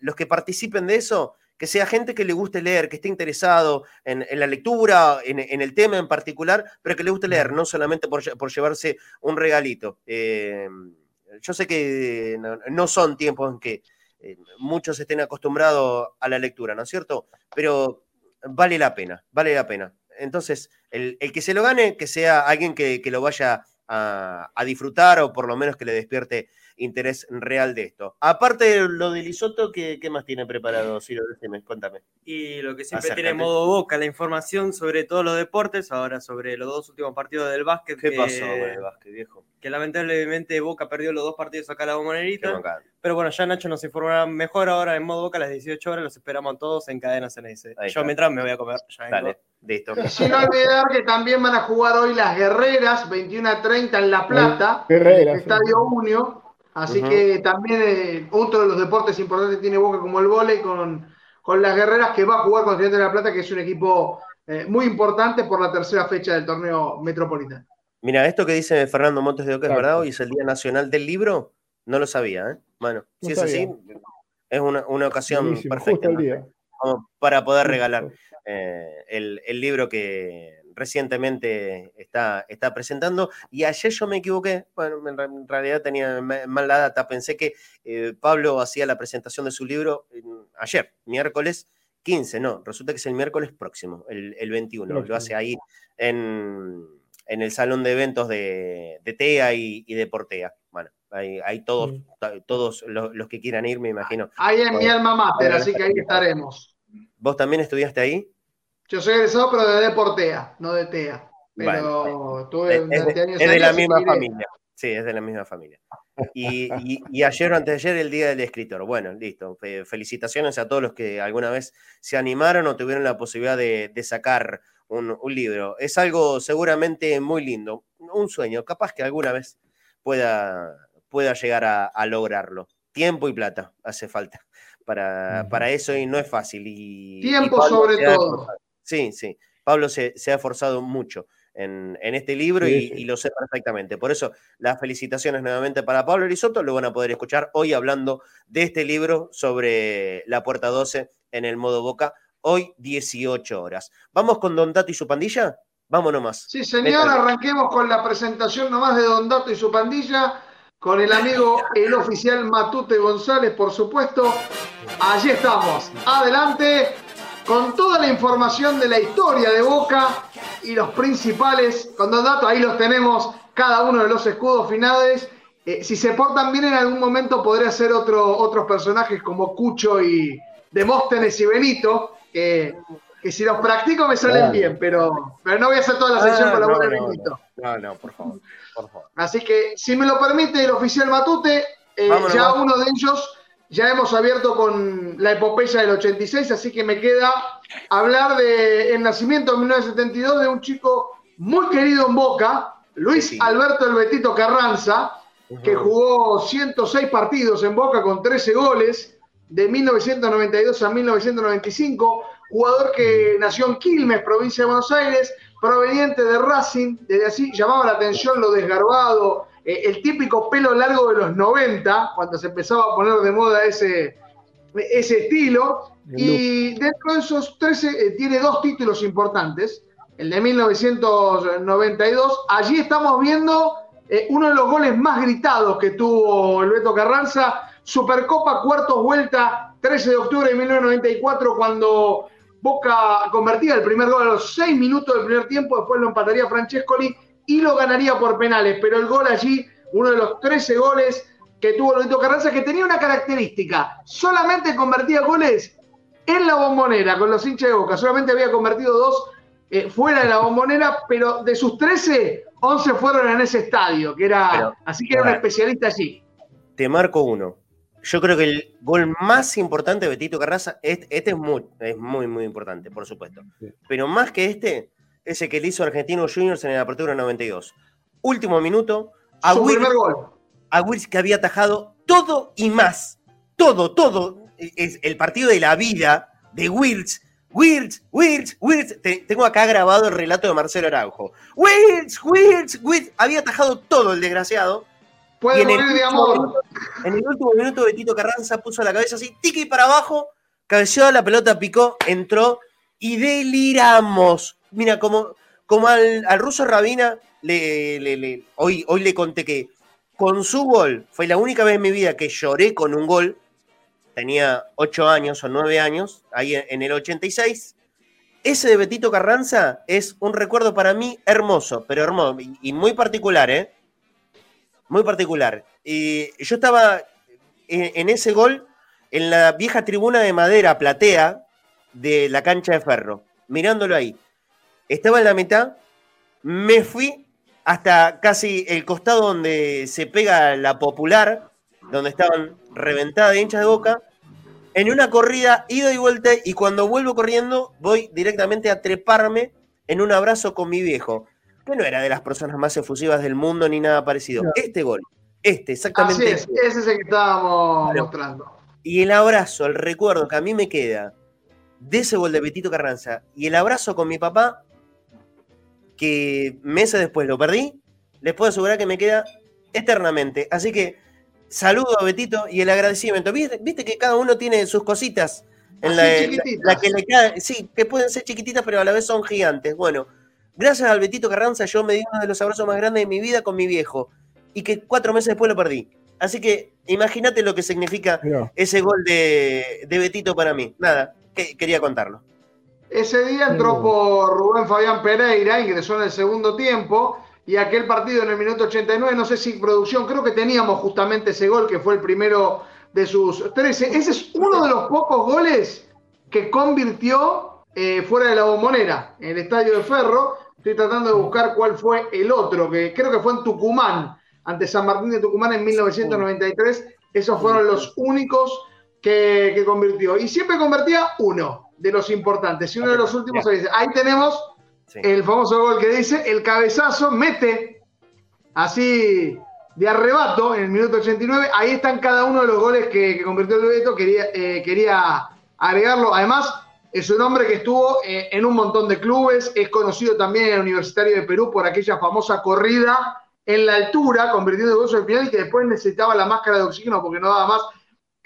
los que participen de eso, que sea gente que le guste leer, que esté interesado en, la lectura, en, el tema en particular, pero que le guste leer, no solamente por, llevarse un regalito. yo sé que no, son tiempos en que muchos estén acostumbrados a la lectura, ¿no es cierto? Pero vale la pena, vale la pena. Entonces, el, que se lo gane, que sea alguien que, lo vaya a, a, disfrutar o por lo menos que le despierte interés real de esto. Aparte de lo de Lisoto, ¿qué, más tiene preparado, Ciro? Cuéntame. Y lo que siempre tiene modo boca, la información sobre todos los deportes, ahora sobre los dos últimos partidos del básquet. ¿Qué pasó con el básquet, viejo? Que lamentablemente Boca perdió los dos partidos acá a la bombonera. Pero bueno, ya Nacho nos informará mejor ahora en modo boca a las 18 horas, los esperamos todos en cadenas en ese. Yo mientras me voy a comer. Ya Dale, listo. Sin olvidar que también van a jugar hoy las guerreras, 21 a 30 en La Plata, el Estadio Unio. Así que también eh, otro de los deportes importantes tiene Boca como el vóley con, con las guerreras que va a jugar con Estudiantes de La Plata, que es un equipo eh, muy importante por la tercera fecha del torneo metropolitano. Mira, esto que dice Fernando Montes de Oca es verdad, hoy es el Día Nacional del Libro, no lo sabía, ¿eh? Bueno, si es así, es una, ocasión perfecta para poder regalar eh, el, el libro que, recientemente está, está presentando. Y ayer yo me equivoqué, bueno, en realidad tenía mal la data, pensé que eh, Pablo hacía la presentación de su libro ayer, miércoles 15, no, resulta que es el miércoles próximo, el, el 21, lo hace ahí en, en, el salón de eventos de, de TEA y, de Portea. Bueno, hay, todos, todos los, que quieran ir, me imagino. Ahí en mi alma mater, así que ahí estaremos. ¿Vos también estudiaste ahí? Yo soy egresado, pero de Deportea, no de TEA. Pero tuve es, años. Es de la misma familia. Sí, es de la misma familia. Y, y, ayer o antes de ayer, el Día del Escritor. Bueno, listo. Felicitaciones a todos los que alguna vez se animaron o tuvieron la posibilidad de, sacar un, libro. Es algo seguramente muy lindo, un sueño. Capaz que alguna vez pueda, pueda llegar a, lograrlo. Tiempo y plata hace falta para, para, eso y no es fácil. Y, Tiempo sobre todo. Sí, sí. Pablo se, ha esforzado mucho en, este libro y, lo sé perfectamente. Por eso, las felicitaciones nuevamente para Pablo Risotto. Lo van a poder escuchar hoy hablando de este libro sobre la puerta 12 en el modo boca. Hoy, 18 horas. ¿Vamos con Don Dato y su pandilla? Vamos nomás. Sí, señor, arranquemos con la presentación nomás de Don Dato y su pandilla, con el amigo, el oficial Matute González, por supuesto. Allí estamos. Adelante con toda la información de la historia de Boca y los principales, con dos datos, ahí los tenemos, cada uno de los escudos finales. Eh, si se portan bien en algún momento podría ser otro, otros personajes como Cucho y Demóstenes y Benito, que, si los practico me salen bien, pero, pero no voy a hacer toda la sección con la boca de Benito. No, no, por favor, Así que, si me lo permite el oficial Matute, eh, ya uno de ellos ya hemos abierto con la epopeya del 86, así que me queda hablar del el nacimiento en 1972 de un chico muy querido en Boca, Luis Alberto El Betito Carranza, que jugó 106 partidos en Boca con 13 goles de 1992 a 1995, jugador que nació en Quilmes, provincia de Buenos Aires, proveniente de Racing, desde así llamaba la atención lo desgarbado, eh, el típico pelo largo de los 90, cuando se empezaba a poner de moda ese, ese estilo, y dentro de esos 13 eh, tiene dos títulos importantes, el de 1992, allí estamos viendo eh, uno de los goles más gritados que tuvo el Beto Carranza, Supercopa cuartos vuelta, 13 de octubre de 1994, cuando Boca convertía el primer gol a los 6 minutos del primer tiempo, después lo empataría Francescoli y lo ganaría por penales, pero el gol allí, uno de los 13 goles que tuvo Beto Carranza, que tenía una característica, solamente convertía goles en la bombonera con los hinchas de Boca, solamente había convertido dos eh, fuera de la bombonera, pero de sus 13, 11 fueron en ese estadio, que era, así que era un especialista allí. Te marco uno. Yo creo que el gol más importante de Betito Carranza, este, este es, muy, es muy, muy importante, por supuesto. Pero más que este, es el que le hizo Argentino Juniors en la apertura 92. Último minuto, Su primer gol. Aguirre que había atajado todo y más. Todo, todo. Es el partido de la vida de Wills Wirtz, Wirtz, Wirtz. Tengo acá grabado el relato de Marcelo Araujo. Wirtz, Wirtz, Wirtz. Había atajado todo el desgraciado. Puede morir de amor. en el último minuto, Betito Carranza puso la cabeza así, tiki para abajo, cabeceó, la pelota picó, entró y deliramos. Mira, como, como al, ruso Rabina, le, hoy, hoy le conté que con su gol, fue la única vez en mi vida que lloré con un gol, tenía 8 años o 9 años, ahí en el 86. Ese de Betito Carranza es un recuerdo para mí hermoso, pero hermoso y muy particular, ¿eh? Muy particular. Y yo estaba en, ese gol en la vieja tribuna de madera platea de la cancha de ferro, mirándolo ahí. Estaba en la mitad, me fui hasta casi el costado donde se pega la popular, donde estaban reventadas de hinchas de boca, en una corrida, ida y vuelta, y cuando vuelvo corriendo, voy directamente a treparme en un abrazo con mi viejo, que no era de las personas más efusivas del mundo ni nada parecido. Este gol, este, exactamente. Así es, ese es el que estábamos mostrando. Y el abrazo, el recuerdo que a mí me queda de ese gol de Betito Carranza y el abrazo con mi papá, que meses después lo perdí, les puedo asegurar que me queda eternamente. Así que saludo a Betito y el agradecimiento. ¿Viste, que cada uno tiene sus cositas en la, que le cae, sí, que pueden ser chiquititas, pero a la vez son gigantes. Bueno, gracias al Betito Carranza, yo me di uno de los abrazos más grandes de mi vida con mi viejo y que cuatro meses después lo perdí. Así que imagínate lo que significa ese gol de, Betito para mí. Nada, que, quería contarlo. Ese día entró por Rubén Fabián Pereira, ingresó en el segundo tiempo y aquel partido en el minuto 89, no sé si producción, creo que teníamos justamente ese gol que fue el primero de sus 13. Ese es uno de los pocos goles que convirtió eh, fuera de la bombonera, en el estadio de Ferro. Estoy tratando de buscar cuál fue el otro, que creo que fue en Tucumán, ante San Martín de Tucumán en 1993. Esos fueron los únicos que, que convirtió. Y siempre convertía uno de los importantes. Y uno de los últimos, ahí tenemos el famoso gol que dice, el cabezazo mete así de arrebato en el minuto 89. Ahí están cada uno de los goles que, convirtió el Beto. Quería, eh, quería agregarlo. Además, es un hombre que estuvo eh, en un montón de clubes. Es conocido también en el Universitario de Perú por aquella famosa corrida en la altura, convirtiendo el gol al final y que después necesitaba la máscara de oxígeno porque no daba más.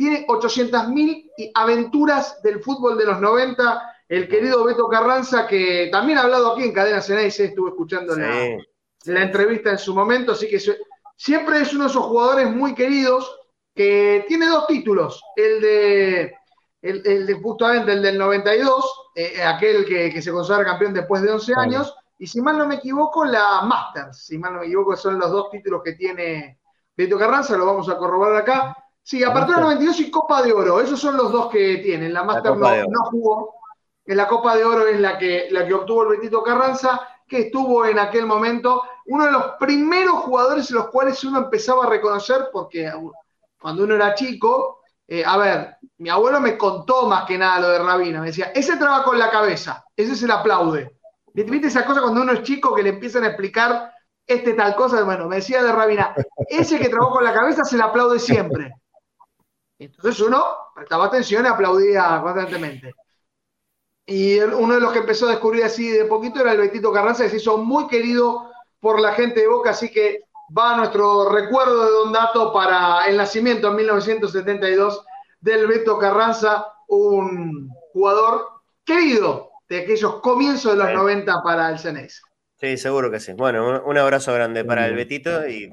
Tiene 800.000 aventuras del fútbol de los 90 el querido Beto Carranza, que también ha hablado aquí en Cadena Ceneice, estuve escuchando la, entrevista en su momento, así que siempre es uno de esos jugadores muy queridos que tiene dos títulos, el de, el, de justamente el del 92, eh, aquel que, se considera campeón después de 11 años, y si mal no me equivoco, la Masters, si mal no me equivoco, son los dos títulos que tiene Beto Carranza, lo vamos a corroborar acá. Sí, aparte del 92 y Copa de Oro, esos son los dos que tienen. La Masters no jugó, que la Copa de Oro es la que, la que obtuvo el Betito Carranza, que estuvo en aquel momento uno de los primeros jugadores en los cuales uno empezaba a reconocer, porque cuando uno era chico, eh, a ver, mi abuelo me contó más que nada lo de Rabina, me decía, ese trabaja con la cabeza, ese se le aplaude. ¿Viste esa cosa cuando uno es chico que le empiezan a explicar este tal cosa, bueno, me decía de Rabina, ese que trabajó con la cabeza se le aplaude siempre. Entonces uno prestaba atención y aplaudía constantemente. Y uno de los que empezó a descubrir así de poquito era el Betito Carranza, que se hizo muy querido por la gente de Boca, así que va nuestro recuerdo de Don Dato para el nacimiento en 1972 del Beto Carranza, un jugador querido de aquellos comienzos de los 90 para el CNS. Sí, seguro que sí. Bueno, un, abrazo grande para el Betito y,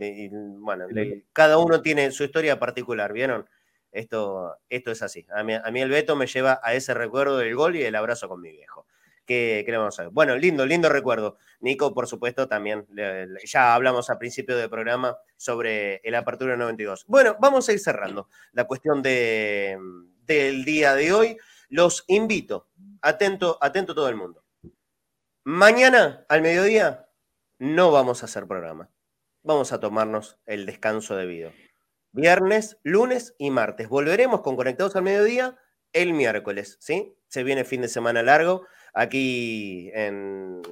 bueno, cada uno tiene su historia particular, ¿vieron? Esto, esto es así. A mí, a el Beto me lleva a ese recuerdo del gol y el abrazo con mi viejo. ¿Qué, le vamos a ver? Bueno, lindo, lindo recuerdo. Nico, por supuesto, también. ya hablamos al principio del programa sobre el Apertura 92. Bueno, vamos a ir cerrando la cuestión de, del día de hoy. Los invito, atento, atento todo el mundo. Mañana al mediodía no vamos a hacer programa. Vamos a tomarnos el descanso debido. Viernes, lunes y martes. Volveremos con Conectados al Mediodía el miércoles, ¿sí? Se viene fin de semana largo aquí en,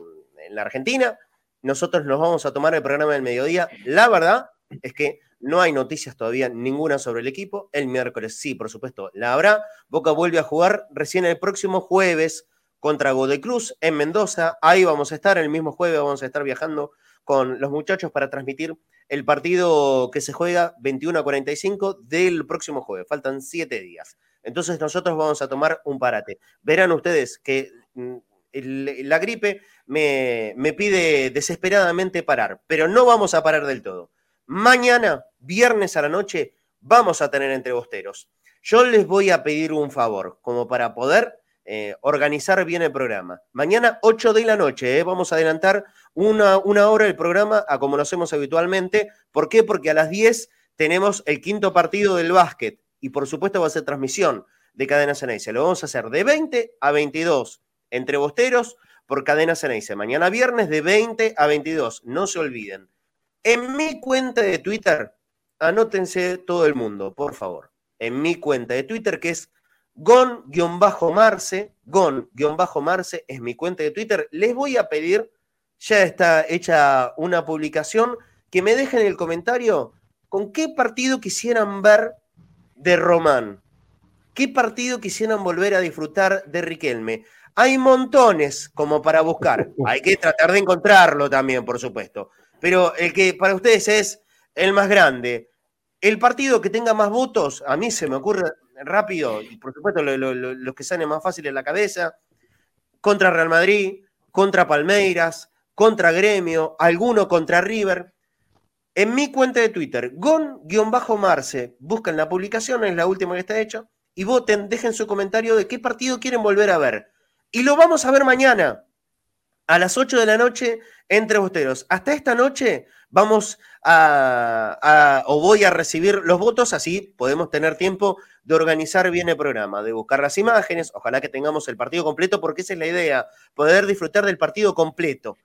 la Argentina. Nosotros nos vamos a tomar el programa del mediodía. La verdad es que no hay noticias todavía ninguna sobre el equipo. El miércoles sí, por supuesto, la habrá. Boca vuelve a jugar recién el próximo jueves contra Godecruz en Mendoza. Ahí vamos a estar, el mismo jueves vamos a estar viajando con los muchachos para transmitir el partido que se juega 21 a 45 del próximo jueves. Faltan siete días. Entonces nosotros vamos a tomar un parate. Verán ustedes que mm, la gripe me, me pide desesperadamente parar, pero no vamos a parar del todo. Mañana, viernes a la noche, vamos a tener entrebosteros. Yo les voy a pedir un favor, como para poder eh, organizar bien el programa. Mañana, 8 de la noche, eh, vamos a adelantar una, una hora el programa a como lo hacemos habitualmente. ¿Por qué? Porque a las 10 tenemos el quinto partido del básquet y por supuesto va a ser transmisión de Cadena Ceneice. Lo vamos a hacer de 20 a 22 entre bosteros por Cadena Ceneice. Mañana viernes de 20 a 22. No se olviden. En mi cuenta de Twitter, anótense todo el mundo, por favor. En mi cuenta de Twitter, que es gon-marce, gon-marce es mi cuenta de Twitter. Les voy a pedir, ya está hecha una publicación, que me dejen en el comentario con qué partido quisieran ver de Román. ¿Qué partido quisieran volver a disfrutar de Riquelme? Hay montones como para buscar. Hay que tratar de encontrarlo también, por supuesto. Pero el que para ustedes es el más grande. El partido que tenga más votos, a mí se me ocurre rápido, y por supuesto los que salen más fácil en la cabeza, contra Real Madrid, contra Palmeiras, contra Gremio, alguno contra River. En mi cuenta de Twitter, gon-marce, buscan la publicación, es la última que está hecha, y voten, dejen su comentario de qué partido quieren volver a ver. Y lo vamos a ver mañana, a las 8 de la noche, entre bosteros. Hasta esta noche vamos a, o voy a recibir los votos, así podemos tener tiempo de organizar bien el programa, de buscar las imágenes, ojalá que tengamos el partido completo, porque esa es la idea, poder disfrutar del partido completo.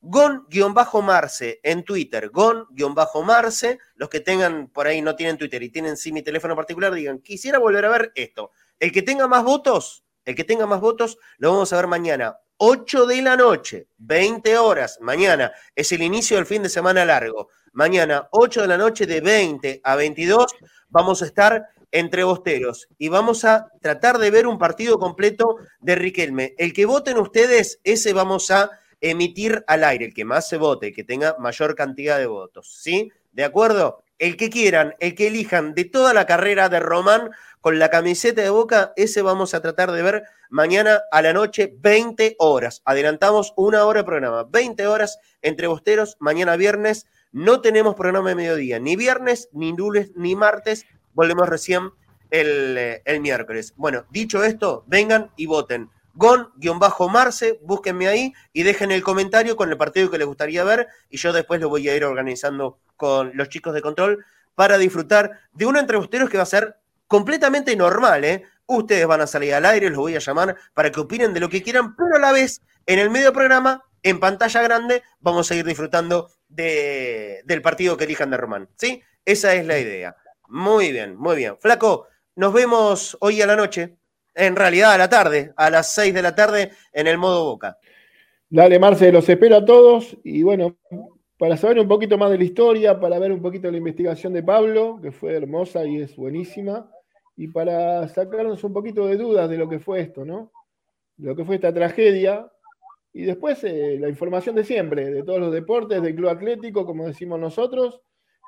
Gon-Marce en Twitter, Gon-Marce, los que tengan por ahí no tienen Twitter y tienen sí mi teléfono particular, digan, quisiera volver a ver esto. El que tenga más votos, el que tenga más votos, lo vamos a ver mañana. 8 de la noche, 20 horas, mañana es el inicio del fin de semana largo. Mañana, 8 de la noche, de 20 a 22, vamos a estar entre bosteros y vamos a tratar de ver un partido completo de Riquelme. El que voten ustedes, ese vamos a emitir al aire, el que más se vote, que tenga mayor cantidad de votos, ¿sí? ¿De acuerdo? El que quieran, el que elijan de toda la carrera de Román con la camiseta de Boca, ese vamos a tratar de ver mañana a la noche, 20 horas. Adelantamos una hora de programa, 20 horas entre bosteros, mañana viernes. No tenemos programa de mediodía, ni viernes, ni lunes, ni martes. Volvemos recién el, eh, el miércoles. Bueno, dicho esto, vengan y voten gon-marce, búsquenme ahí y dejen el comentario con el partido que les gustaría ver y yo después lo voy a ir organizando con los chicos de control para disfrutar de un entrevisteros que va a ser completamente normal, ¿eh? Ustedes van a salir al aire, los voy a llamar para que opinen de lo que quieran, pero a la vez, en el medio programa, en pantalla grande, vamos a ir disfrutando de, del partido que elijan de Román, ¿sí? Esa es la idea. Muy bien, muy bien. Flaco, nos vemos hoy a la noche en realidad a la tarde, a las 6 de la tarde en el modo Boca. Dale, Marce, los espero a todos y bueno, para saber un poquito más de la historia, para ver un poquito de la investigación de Pablo, que fue hermosa y es buenísima, y para sacarnos un poquito de dudas de lo que fue esto, ¿no? Lo que fue esta tragedia. Y después eh, la información de siempre, de todos los deportes, del club atlético, como decimos nosotros,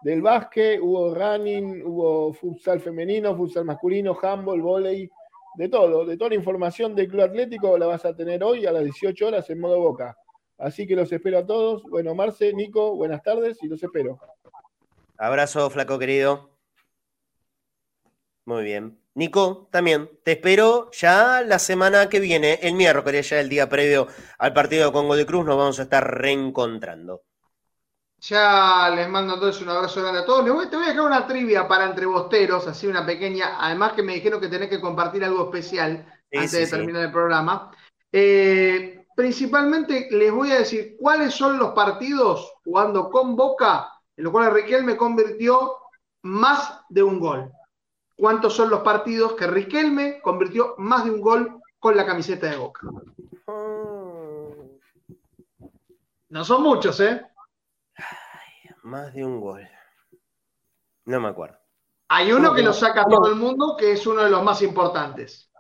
del básquet, hubo running, hubo futsal femenino, futsal masculino, handball, volei, de todo, de toda la información del Club Atlético la vas a tener hoy a las 18 horas en modo boca. Así que los espero a todos. Bueno, Marce, Nico, buenas tardes y los espero. Abrazo, flaco querido. Muy bien. Nico, también te espero ya la semana que viene, el miércoles, ya el día previo al partido con Congo de Cruz, nos vamos a estar reencontrando. Ya les mando entonces un abrazo grande a todos. te voy a dejar una trivia para entrebosteros, así una pequeña. Además que me dijeron que tenés que compartir algo especial antes de terminar el programa. Eh, principalmente les voy a decir cuáles son los partidos jugando con Boca, en los cuales Riquelme convirtió más de un gol. ¿Cuántos son los partidos que Riquelme convirtió más de un gol con la camiseta de Boca? No son muchos, ¿eh? Más de un gol. No me acuerdo. Hay uno que lo saca todo el mundo, que es uno de los más importantes.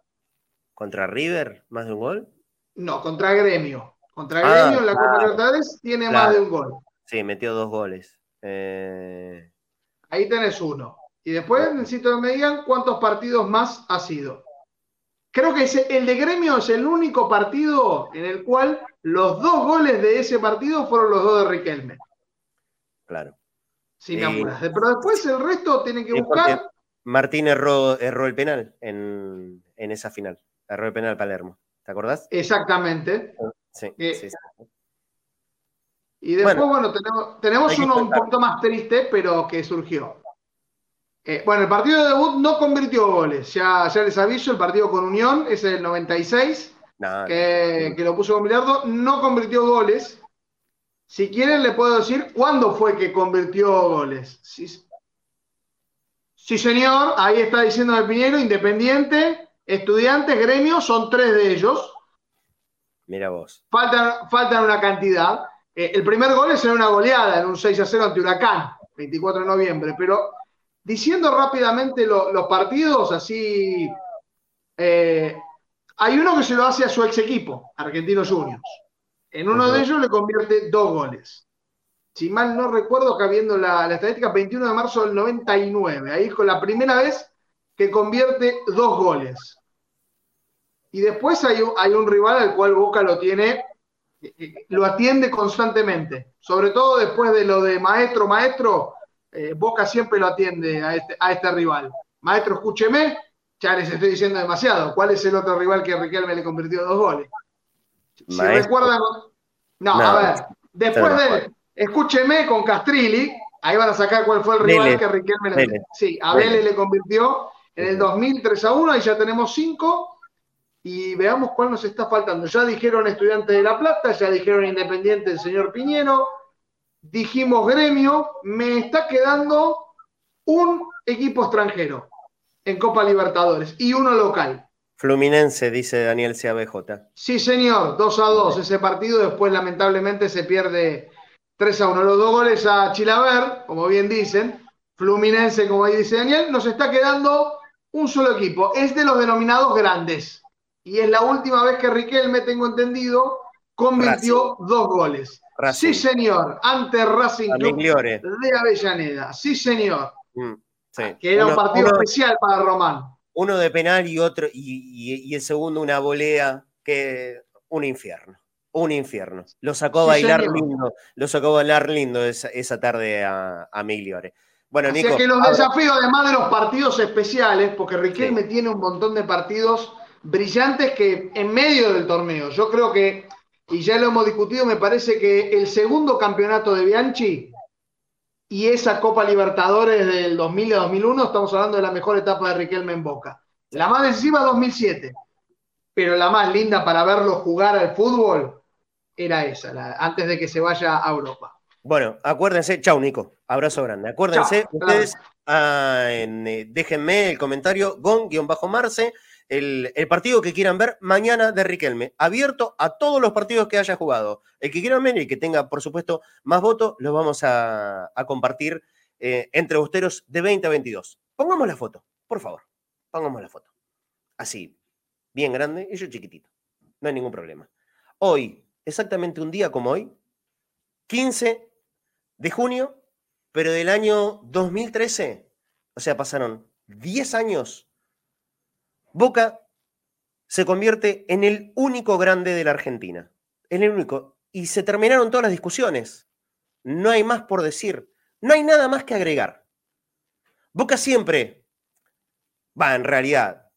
¿Contra River? ¿Más de un gol? No, contra Gremio. Contra ah, Gremio en la Copa Libertadores tiene más de un gol. Sí, metió dos goles. Eh, Ahí tenés uno. Y después necesito que me digan cuántos partidos más ha sido. Creo que el de Gremio es el único partido en el cual los dos goles de ese partido fueron los dos de Riquelme claro. Sin eh, Pero después el resto tiene que buscar. Martín erró, erró el penal en, esa final. Erró el penal Palermo. ¿Te acordás? Exactamente. Sí, eh, Y después, bueno, tenemos, uno un poquito más triste, pero que surgió. Eh, bueno, el partido de debut no convirtió goles. Ya, ya les aviso, el partido con Unión es el 96, que, que, lo puso con Bilardo, no convirtió goles. Si quieren, le puedo decir cuándo fue que convirtió goles. Sí, señor, ahí está diciendo el Piñero, Independiente, Estudiantes, Gremio, son tres de ellos. Mira vos. Faltan, faltan una cantidad. Eh, el primer gol es en una goleada, en un 6 a 0 ante Huracán, 24 de noviembre. Pero diciendo rápidamente los partidos, así. Eh, hay uno que se lo hace a su ex equipo, Argentinos Juniors. En uno de ellos le convierte dos goles. Si mal no recuerdo, que habiendo la, estadística, 21 de marzo del 99. Ahí es la primera vez que convierte dos goles. Y después hay, hay un rival al cual Boca lo tiene, eh, eh, lo atiende constantemente. Sobre todo después de lo de maestro, maestro, eh, Boca siempre lo atiende a este, a este rival. Maestro, escúcheme, ya les estoy diciendo demasiado. ¿Cuál es el otro rival que Riquelme le convirtió dos goles? Si recuerdan. No, a ver. Después de. Escúcheme con Castrilli. Ahí van a sacar cuál fue el rival que Riquelme le. Sí, a Vélez le convirtió en el 2003 a 1. Ahí ya tenemos 5. Y veamos cuál nos está faltando. Ya dijeron Estudiantes de La Plata, ya dijeron Independiente el señor Piñero, dijimos Gremio, me está quedando un equipo extranjero en Copa Libertadores y uno local. Fluminense, dice Daniel CABJ. Sí, señor, 2 a 2 ese partido, después lamentablemente se pierde 3 a 1. Los dos goles a Chilaver, como bien dicen, Fluminense, como dice Daniel, nos está quedando un solo equipo. Es de los denominados grandes. Y es la última vez que Riquelme, tengo entendido, convirtió dos goles. Sí, señor, ante Racing Club de Avellaneda. Sí, señor. Mm, que era un partido especial para Román uno de penal y otro, y, el segundo una volea, que un infierno, un infierno. Lo sacó a bailar lindo, lo sacó a bailar lindo esa, tarde a, a Migliore. Bueno, Nico, que los desafíos, además de los partidos especiales, porque Riquelme tiene un montón de partidos brillantes que en medio del torneo, yo creo que, y ya lo hemos discutido, me parece que el segundo campeonato de Bianchi y esa Copa Libertadores del 2000 a 2001, estamos hablando de la mejor etapa de Riquelme en Boca. La más decisiva 2007, pero la más linda para verlo jugar al fútbol era esa, antes de que se vaya a Europa. Bueno, acuérdense, chau Nico, abrazo grande. Acuérdense, ustedes, ah, eh, déjenme el comentario, gon-marce, el, partido que quieran ver mañana de Riquelme. Abierto a todos los partidos que haya jugado. El que quieran ver y que tenga, por supuesto, más votos, los vamos a, compartir eh, entre bosteros de 20 a 22. Pongamos la foto, por favor. Pongamos la foto. Así, bien grande y yo chiquitito. No hay ningún problema. Hoy, exactamente un día como hoy, 15 de junio, pero del año 2013, o sea, pasaron 10 años, Boca se convierte en el único grande de la Argentina. En el único. Y se terminaron todas las discusiones. No hay más por decir. No hay nada más que agregar. Boca siempre, va, en realidad,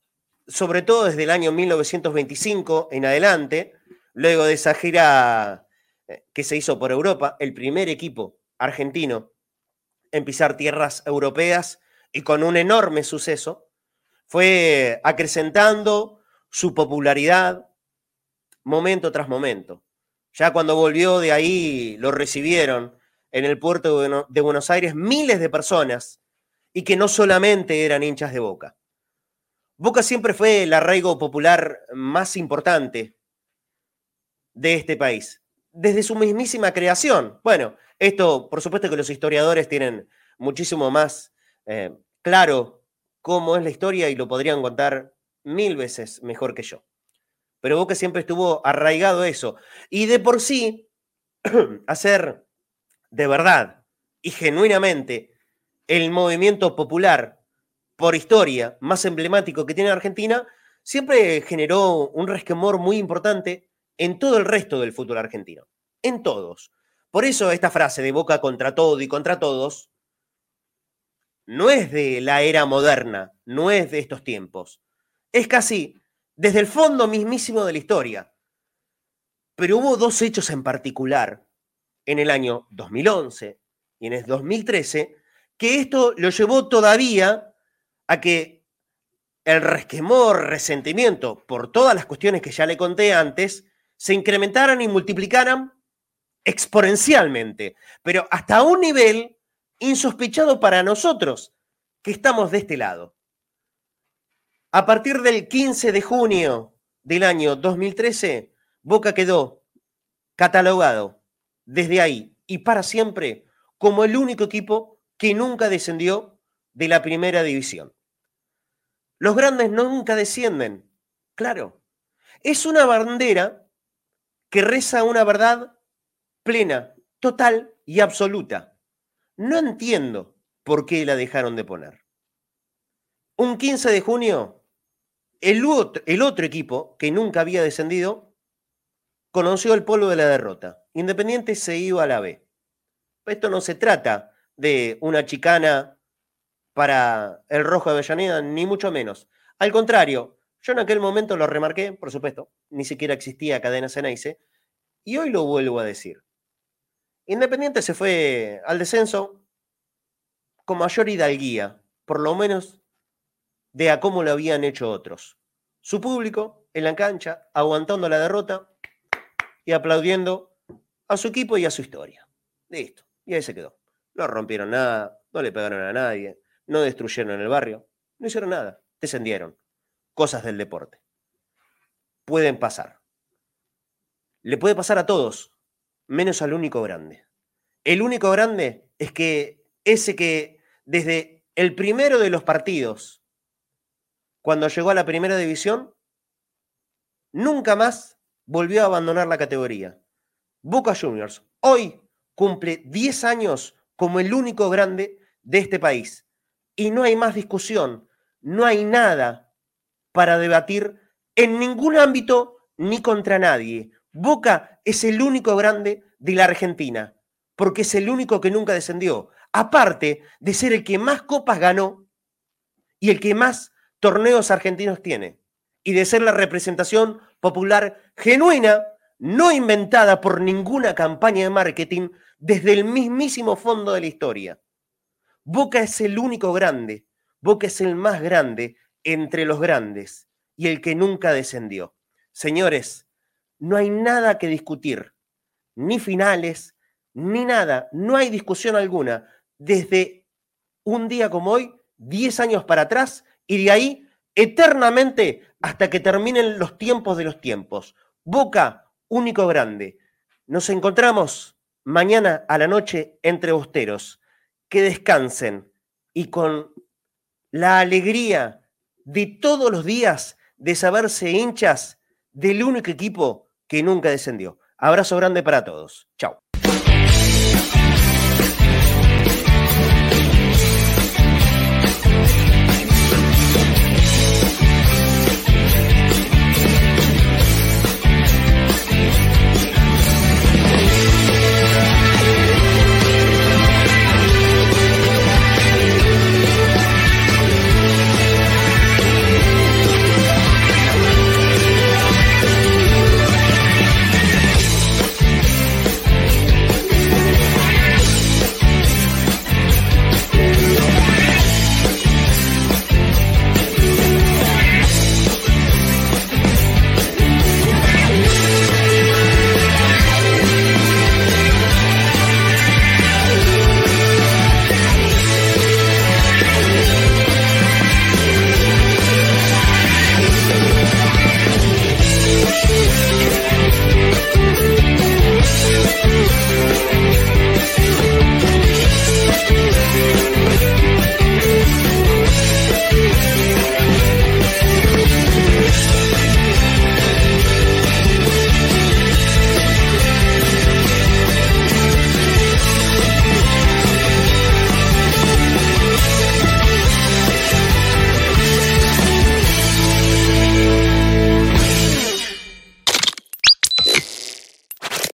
sobre todo desde el año 1925 en adelante, luego de esa gira eh, que se hizo por Europa, el primer equipo argentino en pisar tierras europeas y con un enorme suceso, fue acrecentando su popularidad momento tras momento. Ya cuando volvió de ahí lo recibieron en el puerto de Buenos Aires miles de personas y que no solamente eran hinchas de Boca. Boca siempre fue el arraigo popular más importante de este país, desde su mismísima creación. Bueno, esto por supuesto que los historiadores tienen muchísimo más eh, claro cómo es la historia y lo podrían contar mil veces mejor que yo. Pero Boca siempre estuvo arraigado a eso. Y de por sí, hacer de verdad y genuinamente el movimiento popular por historia más emblemático que tiene Argentina, siempre generó un resquemor muy importante en todo el resto del fútbol argentino. En todos. Por eso esta frase de Boca contra todo y contra todos no es de la era moderna, no es de estos tiempos. Es casi desde el fondo mismísimo de la historia. Pero hubo dos hechos en particular en el año 2011 y en el 2013 que esto lo llevó todavía a que el resquemor, resentimiento por todas las cuestiones que ya le conté antes, se incrementaran y multiplicaran exponencialmente, pero hasta un nivel insospechado para nosotros que estamos de este lado. A partir del 15 de junio del año 2013, Boca quedó catalogado desde ahí y para siempre como el único equipo que nunca descendió de la primera división. Los grandes nunca descienden, claro. Es una bandera que reza una verdad plena, total y absoluta. No entiendo por qué la dejaron de poner. Un 15 de junio, el otro, equipo que nunca había descendido conoció el polvo de la derrota. Independiente se iba a la B. Esto no se trata de una chicana para el Rojo de Avellaneda, ni mucho menos. Al contrario, yo en aquel momento lo remarqué, por supuesto, ni siquiera existía Cadena Ceneice, y hoy lo vuelvo a decir. Independiente se fue al descenso con mayor hidalguía, por lo menos de a cómo lo habían hecho otros. Su público en la cancha, aguantando la derrota y aplaudiendo a su equipo y a su historia. Listo. Y ahí se quedó. No rompieron nada, no le pegaron a nadie, no destruyeron el barrio, no hicieron nada, descendieron. Cosas del deporte. Pueden pasar. Le puede pasar a todos, menos al único grande. El único grande es que ese que desde el primero de los partidos, cuando llegó a la primera división, nunca más volvió a abandonar la categoría. Boca Juniors hoy cumple 10 años como el único grande de este país. Y no hay más discusión, no hay nada para debatir en ningún ámbito ni contra nadie. Boca es el único grande de la Argentina, porque es el único que nunca descendió. Aparte de ser el que más copas ganó y el que más torneos argentinos tiene. Y de ser la representación popular genuina, no inventada por ninguna campaña de marketing desde el mismísimo fondo de la historia. Boca es el único grande, Boca es el más grande entre los grandes y el que nunca descendió. Señores, no hay nada que discutir, ni finales, ni nada, no hay discusión alguna. Desde un día como hoy, 10 años para atrás, y de ahí eternamente hasta que terminen los tiempos de los tiempos. Boca, único grande. Nos encontramos mañana a la noche entre bosteros. Que descansen y con la alegría de todos los días de saberse hinchas del único equipo que nunca descendió. Abrazo grande para todos. Chao.